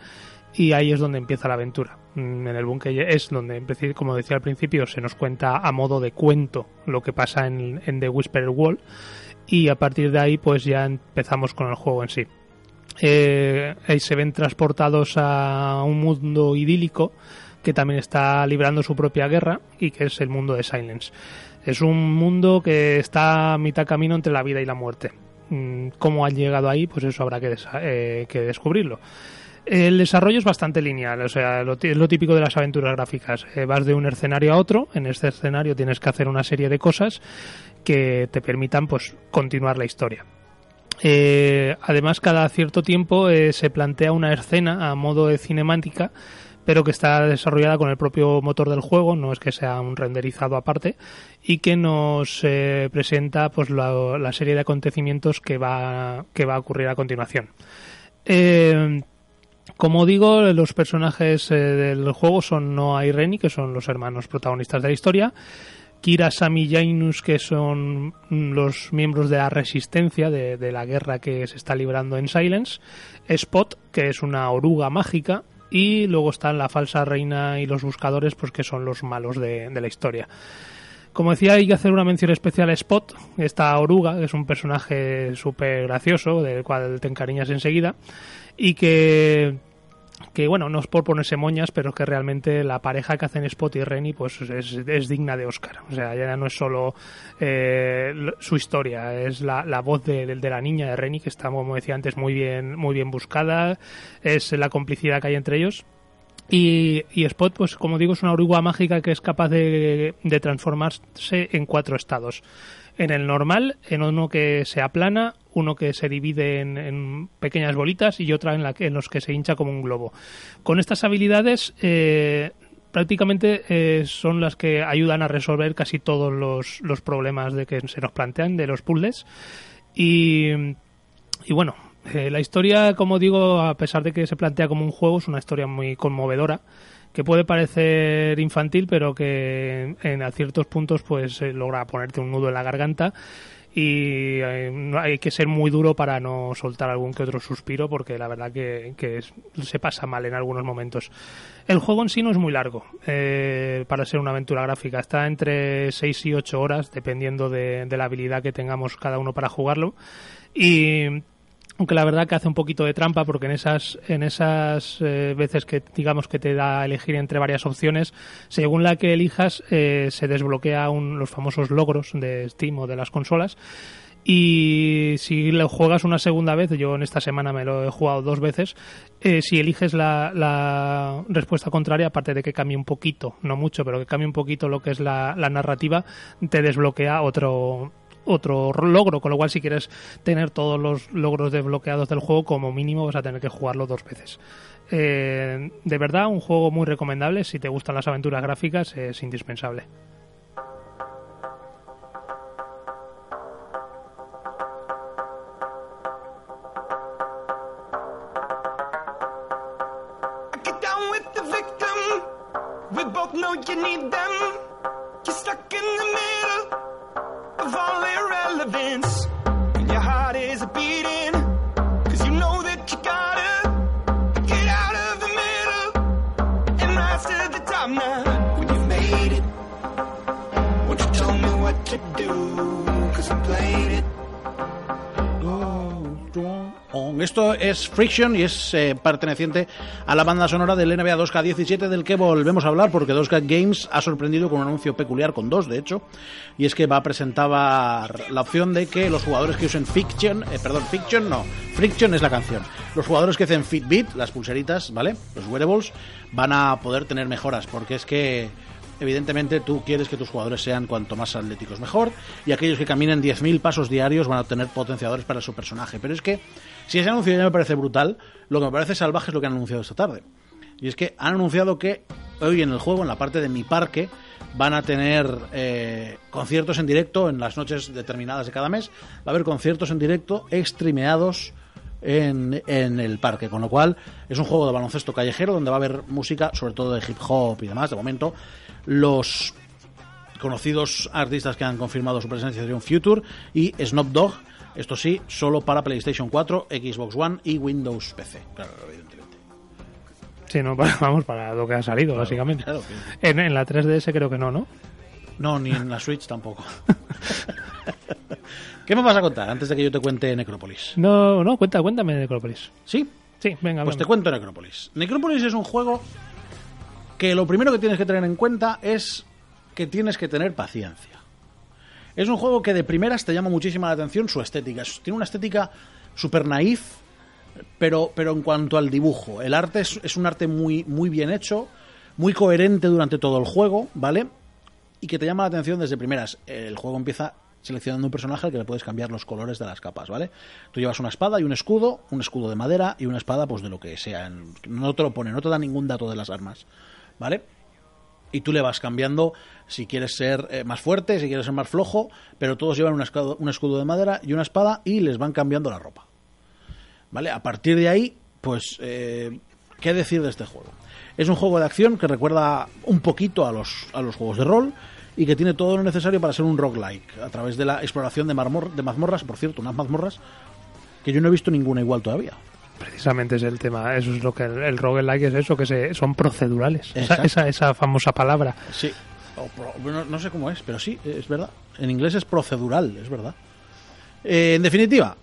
Speaker 3: y ahí es donde empieza la aventura. Mm, En el búnker es donde, como decía al principio, se nos cuenta a modo de cuento lo que pasa en, The Whispered Wall y a partir de ahí pues ya empezamos con el juego en sí. Eh, se ven transportados a un mundo idílico que también está librando su propia guerra y que es el mundo de Silence. Es un mundo que está a mitad camino entre la vida y la muerte. Mm, ¿Cómo han llegado ahí? Pues eso habrá que, eh, que descubrirlo. El desarrollo es bastante lineal, o sea, lo, es lo típico de las aventuras gráficas. Eh, vas de un escenario a otro, en este escenario tienes que hacer una serie de cosas que te permitan pues continuar la historia. Eh, además, cada cierto tiempo eh, se plantea una escena a modo de cinemática, pero que está desarrollada con el propio motor del juego, no es que sea un renderizado aparte, y que nos eh, presenta pues la, serie de acontecimientos que va, que va a ocurrir a continuación. como digo, los personajes del juego son Noah y Renny, que son los hermanos protagonistas de la historia. Kira, Sami Jainus, que son los miembros de la resistencia de, la guerra que se está librando en Silence, Spot, que es una oruga mágica, y luego están la falsa reina y los buscadores, pues que son los malos de, de la historia. Como decía, hay que hacer una mención especial a Spot, esta oruga, que es un personaje súper gracioso, del cual te encariñas enseguida, y que que bueno, no es por ponerse moñas, pero que realmente la pareja que hacen Spot y Renny pues es, digna de Oscar. O sea, ya no es solo eh, su historia, es la, voz de, la niña de Renny que está, como decía antes, muy bien, muy bien buscada, es la complicidad que hay entre ellos. Y, Spot, pues como digo, es una oruga mágica que es capaz de, de transformarse en cuatro estados en el normal, en uno que se aplana, uno que se divide en, pequeñas bolitas y otra en, la que, en los que se hincha como un globo. Con estas habilidades eh, prácticamente eh, son las que ayudan a resolver casi todos los, problemas de que se nos plantean de los puzzles. Y, bueno, eh, la historia, como digo, a pesar de que se plantea como un juego, es una historia muy conmovedora que puede parecer infantil, pero que en, ciertos puntos pues logra ponerte un nudo en la garganta y eh, hay que ser muy duro para no soltar algún que otro suspiro porque la verdad que, se pasa mal en algunos momentos. El juego en sí no es muy largo eh, para ser una aventura gráfica, está entre 6 y 8 horas dependiendo de, de la habilidad que tengamos cada uno para jugarlo y aunque la verdad que hace un poquito de trampa porque en esas en esas eh, veces que digamos que te da a elegir entre varias opciones según la que elijas eh, se desbloquea los famosos logros de Steam o de las consolas. Y si lo juegas una segunda vez, yo en esta semana me lo he jugado dos veces, eh, si eliges la, la, respuesta contraria, aparte de que cambie un poquito, no mucho, pero que cambie un poquito lo que es la, la narrativa, te desbloquea otro, otro logro, con lo cual si quieres tener todos los logros desbloqueados del juego, como mínimo vas a tener que jugarlo dos veces. Eh, de verdad, un juego muy recomendable, si te gustan las aventuras gráficas, es indispensable. relevance.
Speaker 1: Esto es Friction y es eh, perteneciente a la banda sonora del NBA 2K17 del que volvemos a hablar porque 2K Games ha sorprendido con un anuncio peculiar con dos de hecho y es que va a presentar la opción de que los jugadores que usen Fiction, eh, perdón, Fiction no, Friction es la canción. Los jugadores que hacen Fitbit, las pulseritas, ¿vale? Los wearables van a poder tener mejoras porque es que evidentemente tú quieres que tus jugadores sean cuanto más atléticos mejor y aquellos que caminen 10.000 pasos diarios van a obtener potenciadores para su personaje. Pero es que si ese anuncio ya me parece brutal, lo que me parece salvaje es lo que han anunciado esta tarde. Y es que han anunciado que hoy en el juego, en la parte de mi parque, van a tener eh, conciertos en directo en las noches determinadas de cada mes. Va a haber conciertos en directo streameados en, en, el parque, con lo cual es un juego de baloncesto callejero donde va a haber música, sobre todo de hip hop y demás. De momento, los conocidos artistas que han confirmado su presencia serían Future y Snoop Dogg. Esto sí, solo para PlayStation 4, Xbox One y Windows PC. Claro, evidentemente.
Speaker 3: Sí, no, vamos, para lo que ha salido, básicamente. en, en la 3DS creo que no, ¿no?
Speaker 1: No, ni en la Switch tampoco. ¿Qué me vas a contar antes de que yo te cuente Necrópolis?
Speaker 3: No, no, cuenta, cuéntame Necrópolis.
Speaker 1: ¿Sí?
Speaker 3: Sí, venga.
Speaker 1: Pues te cuento Necrópolis. Necrópolis es un juego que lo primero que tienes que tener en cuenta es que tienes que tener paciencia. Es un juego que de primeras te llama muchísimo la atención su estética. Tiene una estética super naif, pero, pero en cuanto al dibujo. El arte es, es un arte muy, muy bien hecho, muy coherente durante todo el juego, ¿vale? Y que te llama la atención desde primeras. El juego empieza seleccionando un personaje al que le puedes cambiar los colores de las capas, ¿vale? Tú llevas una espada y un escudo, un escudo de madera y una espada pues de lo que sea. No te lo pone, no te da ningún dato de las armas, ¿vale? Y tú le vas cambiando si quieres ser eh, más fuerte, si quieres ser más flojo, pero todos llevan un escudo, un escudo de madera y una espada y les van cambiando la ropa. ¿Vale? A partir de ahí, pues, eh, ¿qué decir de este juego? Es un juego de acción que recuerda un poquito a los, a los juegos de rol y que tiene todo lo necesario para ser un roguelike, a través de la exploración de, de mazmorras, por cierto, unas mazmorras que yo no he visto ninguna igual todavía.
Speaker 3: Precisamente es el tema, eso es lo que el, roguelike es eso, que se, son procedurales, esa, esa, famosa palabra.
Speaker 1: Sí, no, sé cómo es, pero sí, es verdad. En inglés es procedural, es verdad. Eh, en definitiva,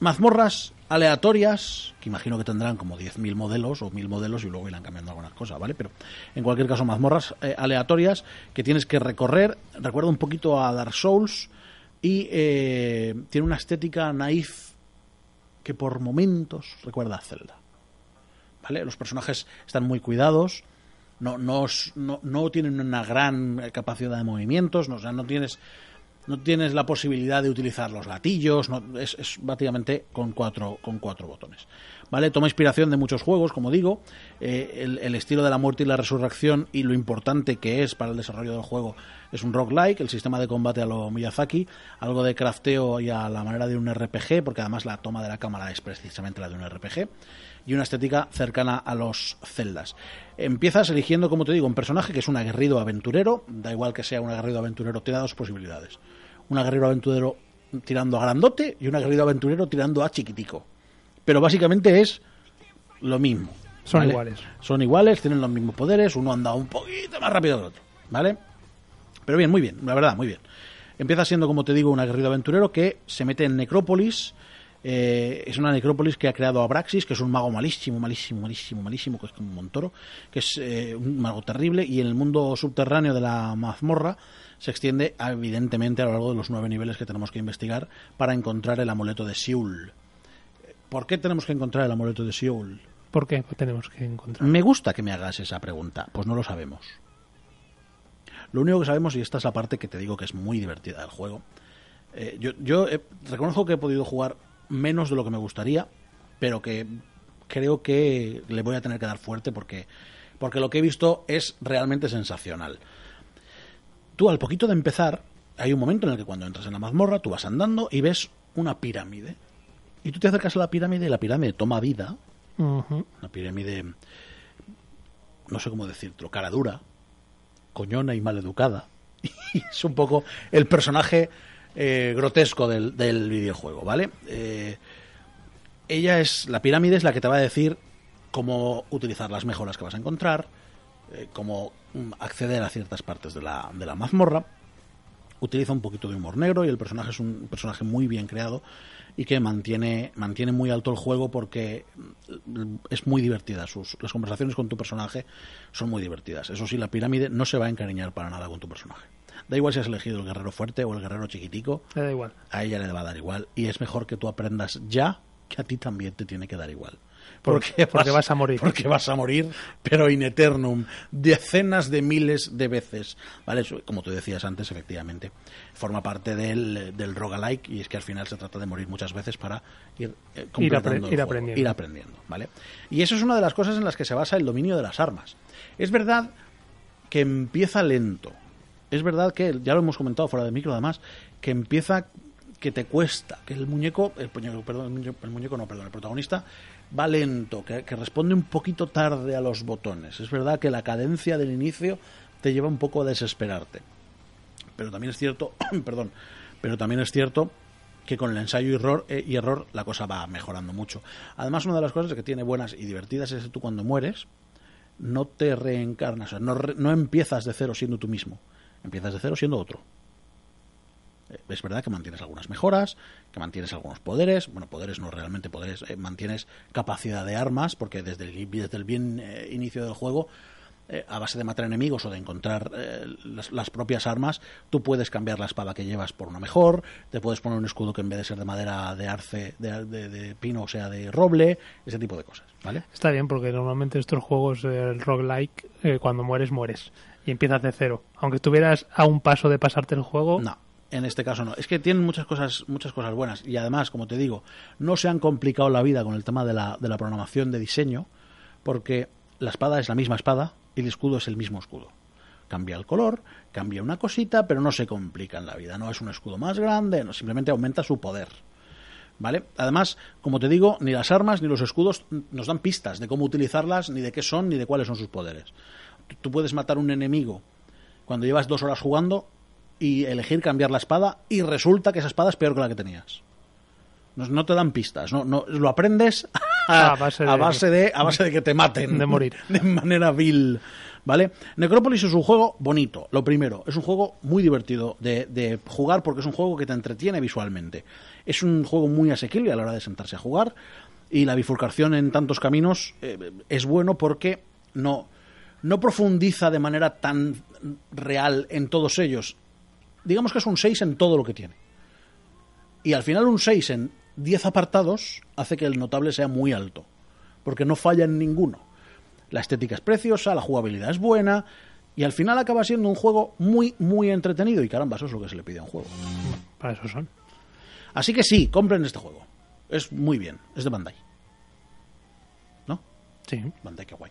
Speaker 1: mazmorras aleatorias, que imagino que tendrán como 10.000 modelos o 1.000 modelos y luego irán cambiando algunas cosas, ¿vale? Pero en cualquier caso, mazmorras eh, aleatorias que tienes que recorrer. Recuerda un poquito a Dark Souls y eh, tiene una estética naif que por momentos recuerda a Zelda. ¿Vale? Los personajes están muy cuidados. No, no, no, tienen una gran capacidad de movimientos, no, no tienes no tienes la posibilidad de utilizar los latillos, no, es, básicamente con cuatro, con cuatro botones. ¿Vale? Toma inspiración de muchos juegos, como digo, eh, el, estilo de la muerte y la resurrección y lo importante que es para el desarrollo del juego es un roguelike, el sistema de combate a lo Miyazaki, algo de crafteo y a la manera de un RPG, porque además la toma de la cámara es precisamente la de un RPG, y una estética cercana a los celdas. Empiezas eligiendo, como te digo, un personaje que es un aguerrido aventurero, da igual que sea un aguerrido aventurero, da dos posibilidades un aguerrido aventurero tirando a grandote y un aguerrido aventurero tirando a chiquitico. Pero básicamente es lo mismo.
Speaker 3: Son iguales.
Speaker 1: Son iguales, tienen los mismos poderes, uno anda un poquito más rápido que el otro, ¿vale? Pero bien, muy bien, la verdad, muy bien. Empieza siendo, como te digo, un aguerrido aventurero que se mete en Necrópolis. Eh, es una necrópolis que ha creado Abraxis, que es un mago malísimo, malísimo, malísimo, malísimo, que es como un montoro, que es eh, un mago terrible. Y en el mundo subterráneo de la mazmorra se extiende evidentemente a lo largo de los nueve niveles que tenemos que investigar para encontrar el amuleto de Siul. ¿Por qué tenemos que encontrar el amuleto de Siul?
Speaker 3: ¿Por qué tenemos que encontrar?
Speaker 1: Me gusta que me hagas esa pregunta. Pues no lo sabemos. Lo único que sabemos, y esta es la parte que te digo que es muy divertida del juego, eh, yo, yo reconozco que he podido jugar menos de lo que me gustaría, pero que creo que le voy a tener que dar fuerte porque, porque lo que he visto es realmente sensacional. Tú al poquito de empezar, hay un momento en el que cuando entras en la mazmorra, tú vas andando y ves una pirámide. Y tú te acercas a la pirámide y la pirámide toma vida. Una pirámide, no sé cómo decirlo, cara dura, coñona y maleducada. Y es un poco el personaje eh, grotesco del, videojuego, ¿vale? Eh, ella es, la pirámide es la que te va a decir cómo utilizar las mejoras que vas a encontrar, eh, cómo mm, acceder a ciertas partes de la, de la mazmorra. Utiliza un poquito de humor negro y el personaje es un personaje muy bien creado y que mantiene, mantiene muy alto el juego porque mm, es muy divertida. Sus, las conversaciones con tu personaje son muy divertidas. Eso sí, la pirámide no se va a encariñar para nada con tu personaje. Da igual si has elegido el guerrero fuerte o el guerrero chiquitico.
Speaker 3: da igual.
Speaker 1: A ella le va a dar igual. Y es mejor que tú aprendas ya que a ti también te tiene que dar igual. Porque,
Speaker 3: porque vas, a morir.
Speaker 1: Porque vas a morir, pero in eternum, decenas de miles de veces. ¿Vale? como tú decías antes, efectivamente, forma parte del, del roguelike y es que al final se trata de morir muchas veces para ir,
Speaker 3: eh, ir, aprendiendo.
Speaker 1: ir aprendiendo. ¿vale? Y eso es una de las cosas en las que se basa el dominio de las armas. Es verdad que empieza lento. Es verdad que, ya lo hemos comentado fuera de micro además, que empieza que te cuesta, que el muñeco, el muñeco, perdón, el muñeco no, perdón, el protagonista va lento, que, responde un poquito tarde a los botones. Es verdad que la cadencia del inicio te lleva un poco a desesperarte. Pero también es cierto, perdón, pero también es cierto que con el ensayo y error, eh, y error la cosa va mejorando mucho. Además, una de las cosas que tiene buenas y divertidas es que tú cuando mueres no te reencarnas, no, no empiezas de cero siendo tú mismo, empiezas de cero siendo otro. Eh, es verdad que mantienes algunas mejoras, que mantienes algunos poderes, bueno, poderes no realmente poderes, eh, mantienes capacidad de armas, porque desde el, desde el bien eh, inicio del juego eh, a base de matar enemigos o de encontrar eh, las, las propias armas, tú puedes cambiar la espada que llevas por una mejor, te puedes poner un escudo que en vez de ser de madera de arce, de, de- de pino, o sea de roble, ese tipo de cosas, ¿vale?
Speaker 3: Está bien, porque normalmente estos juegos, eh, el roguelike, eh, cuando mueres, mueres. Y empiezas de cero. Aunque estuvieras a un paso de pasarte el juego,
Speaker 1: No, en este caso no. Es que tienen muchas cosas, muchas cosas buenas. Y además, como te digo, no se han complicado la vida con el tema de la, de la programación de diseño, porque la espada es la misma espada el escudo es el mismo escudo. Cambia el color, cambia una cosita, pero no se complica en la vida. No es un escudo más grande, no, simplemente aumenta su poder. ¿Vale? Además, como te digo, ni las armas ni los escudos nos dan pistas de cómo utilizarlas, ni de qué son, ni de cuáles son sus poderes. Tú- puedes matar un enemigo cuando llevas dos horas jugando y elegir cambiar la espada y resulta que esa espada es peor que la que tenías. No, te dan pistas, no, no lo aprendes a,
Speaker 3: A base
Speaker 1: a
Speaker 3: de-
Speaker 1: base de a base de que te maten
Speaker 3: de morir.
Speaker 1: de manera vil, ¿vale? Necrópolis es un juego bonito, lo primero, es un juego muy divertido de, de jugar porque es un juego que te entretiene visualmente. Es un juego muy asequible a la hora de sentarse a jugar y la bifurcación en tantos caminos eh, es bueno porque no no profundiza de manera tan real en todos ellos. Digamos que es un 6 en todo lo que tiene. Y al final un 6 en 10 apartados hace que el notable sea muy alto, porque no falla en ninguno. La estética es preciosa, la jugabilidad es buena, y al final acaba siendo un juego muy, muy entretenido. Y caramba, eso es lo que se le pide a un juego.
Speaker 3: para eso son.
Speaker 1: Así que sí, compren este juego. Es muy bien, es de Bandai. ¿No?
Speaker 3: Sí.
Speaker 1: Bandai, qué guay.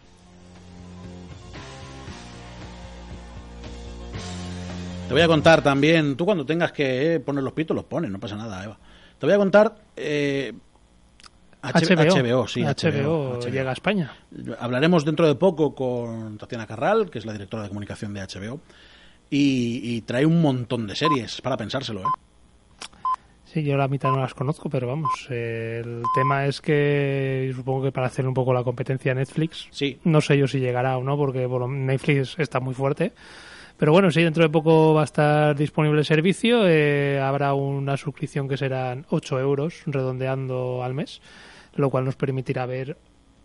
Speaker 1: Te voy a contar también, tú cuando tengas que poner los pitos los pones, no pasa nada, Eva. Te voy a contar eh, H-
Speaker 3: HBO.
Speaker 1: sí,
Speaker 3: HBO, llega a España.
Speaker 1: Hablaremos dentro de poco con Tatiana Carral, que es la directora de comunicación de HBO, y, y trae un montón de series para pensárselo, ¿eh?
Speaker 3: Sí, yo la mitad no las conozco, pero vamos, eh, el tema es que supongo que para hacer un poco la competencia a Netflix,
Speaker 1: Sí,
Speaker 3: no sé yo si llegará o no, porque bueno, Netflix está muy fuerte. Pero bueno, sí, dentro de poco va a estar disponible el servicio. eh, habrá una suscripción que serán 8 euros, redondeando al mes, lo cual nos permitirá ver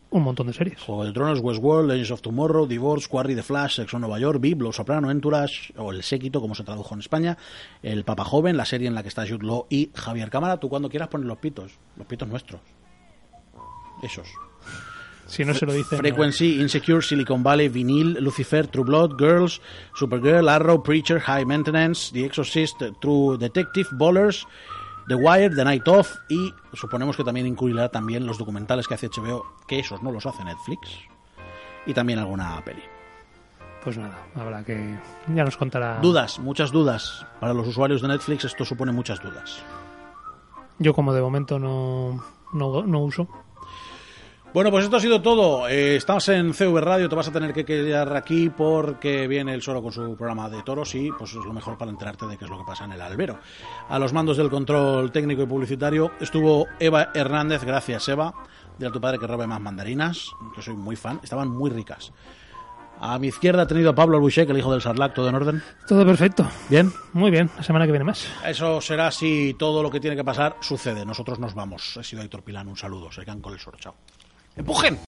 Speaker 3: un montón de series.
Speaker 1: Juego de Tronos, Westworld, Legends of Tomorrow, Divorce, Quarry the Flash, Sexo Nueva York, VIP, Los Soprano, Entourage, o El Séquito, como se tradujo en España, El Papa Joven, la serie en la que está Jude Law y Javier Cámara. Tú cuando quieras pones los pitos, los pitos nuestros. Esos.
Speaker 3: Si no se lo dicen. no.
Speaker 1: Frequency, Insecure, Silicon Valley, Vinyl, Lucifer, True Blood, Girls, Supergirl, Arrow, Preacher, High Maintenance, The Exorcist, True Detective, Ballers, The Wire, The Night Of y suponemos que también incluirá también los documentales que hace HBO, que esos no los hace Netflix, y también alguna peli.
Speaker 3: Pues nada, habrá que. Ya nos contará.
Speaker 1: Dudas, muchas dudas. Para los usuarios de Netflix esto supone muchas dudas.
Speaker 3: Yo, como de momento no, no, no uso.
Speaker 1: Bueno, pues esto ha sido todo. Eh, estamos en CV Radio, te vas a tener que quedar aquí porque viene el Soro con su programa de toros y pues es lo mejor para enterarte de qué es lo que pasa en el albero. A los mandos del control técnico y publicitario estuvo Eva Hernández, gracias Eva, de tu padre que robe más mandarinas, que soy muy fan, estaban muy ricas. A mi izquierda he tenido a Pablo Albuchek, el hijo del Sarlac, todo en orden.
Speaker 3: Todo perfecto.
Speaker 1: Bien,
Speaker 3: Muy bien, la semana que viene más.
Speaker 1: eso será si todo lo que tiene que pasar sucede. Nosotros nos vamos. He sido Héctor Pilán, un saludo. Se quedan con el Soro, chao. ¡Empujen!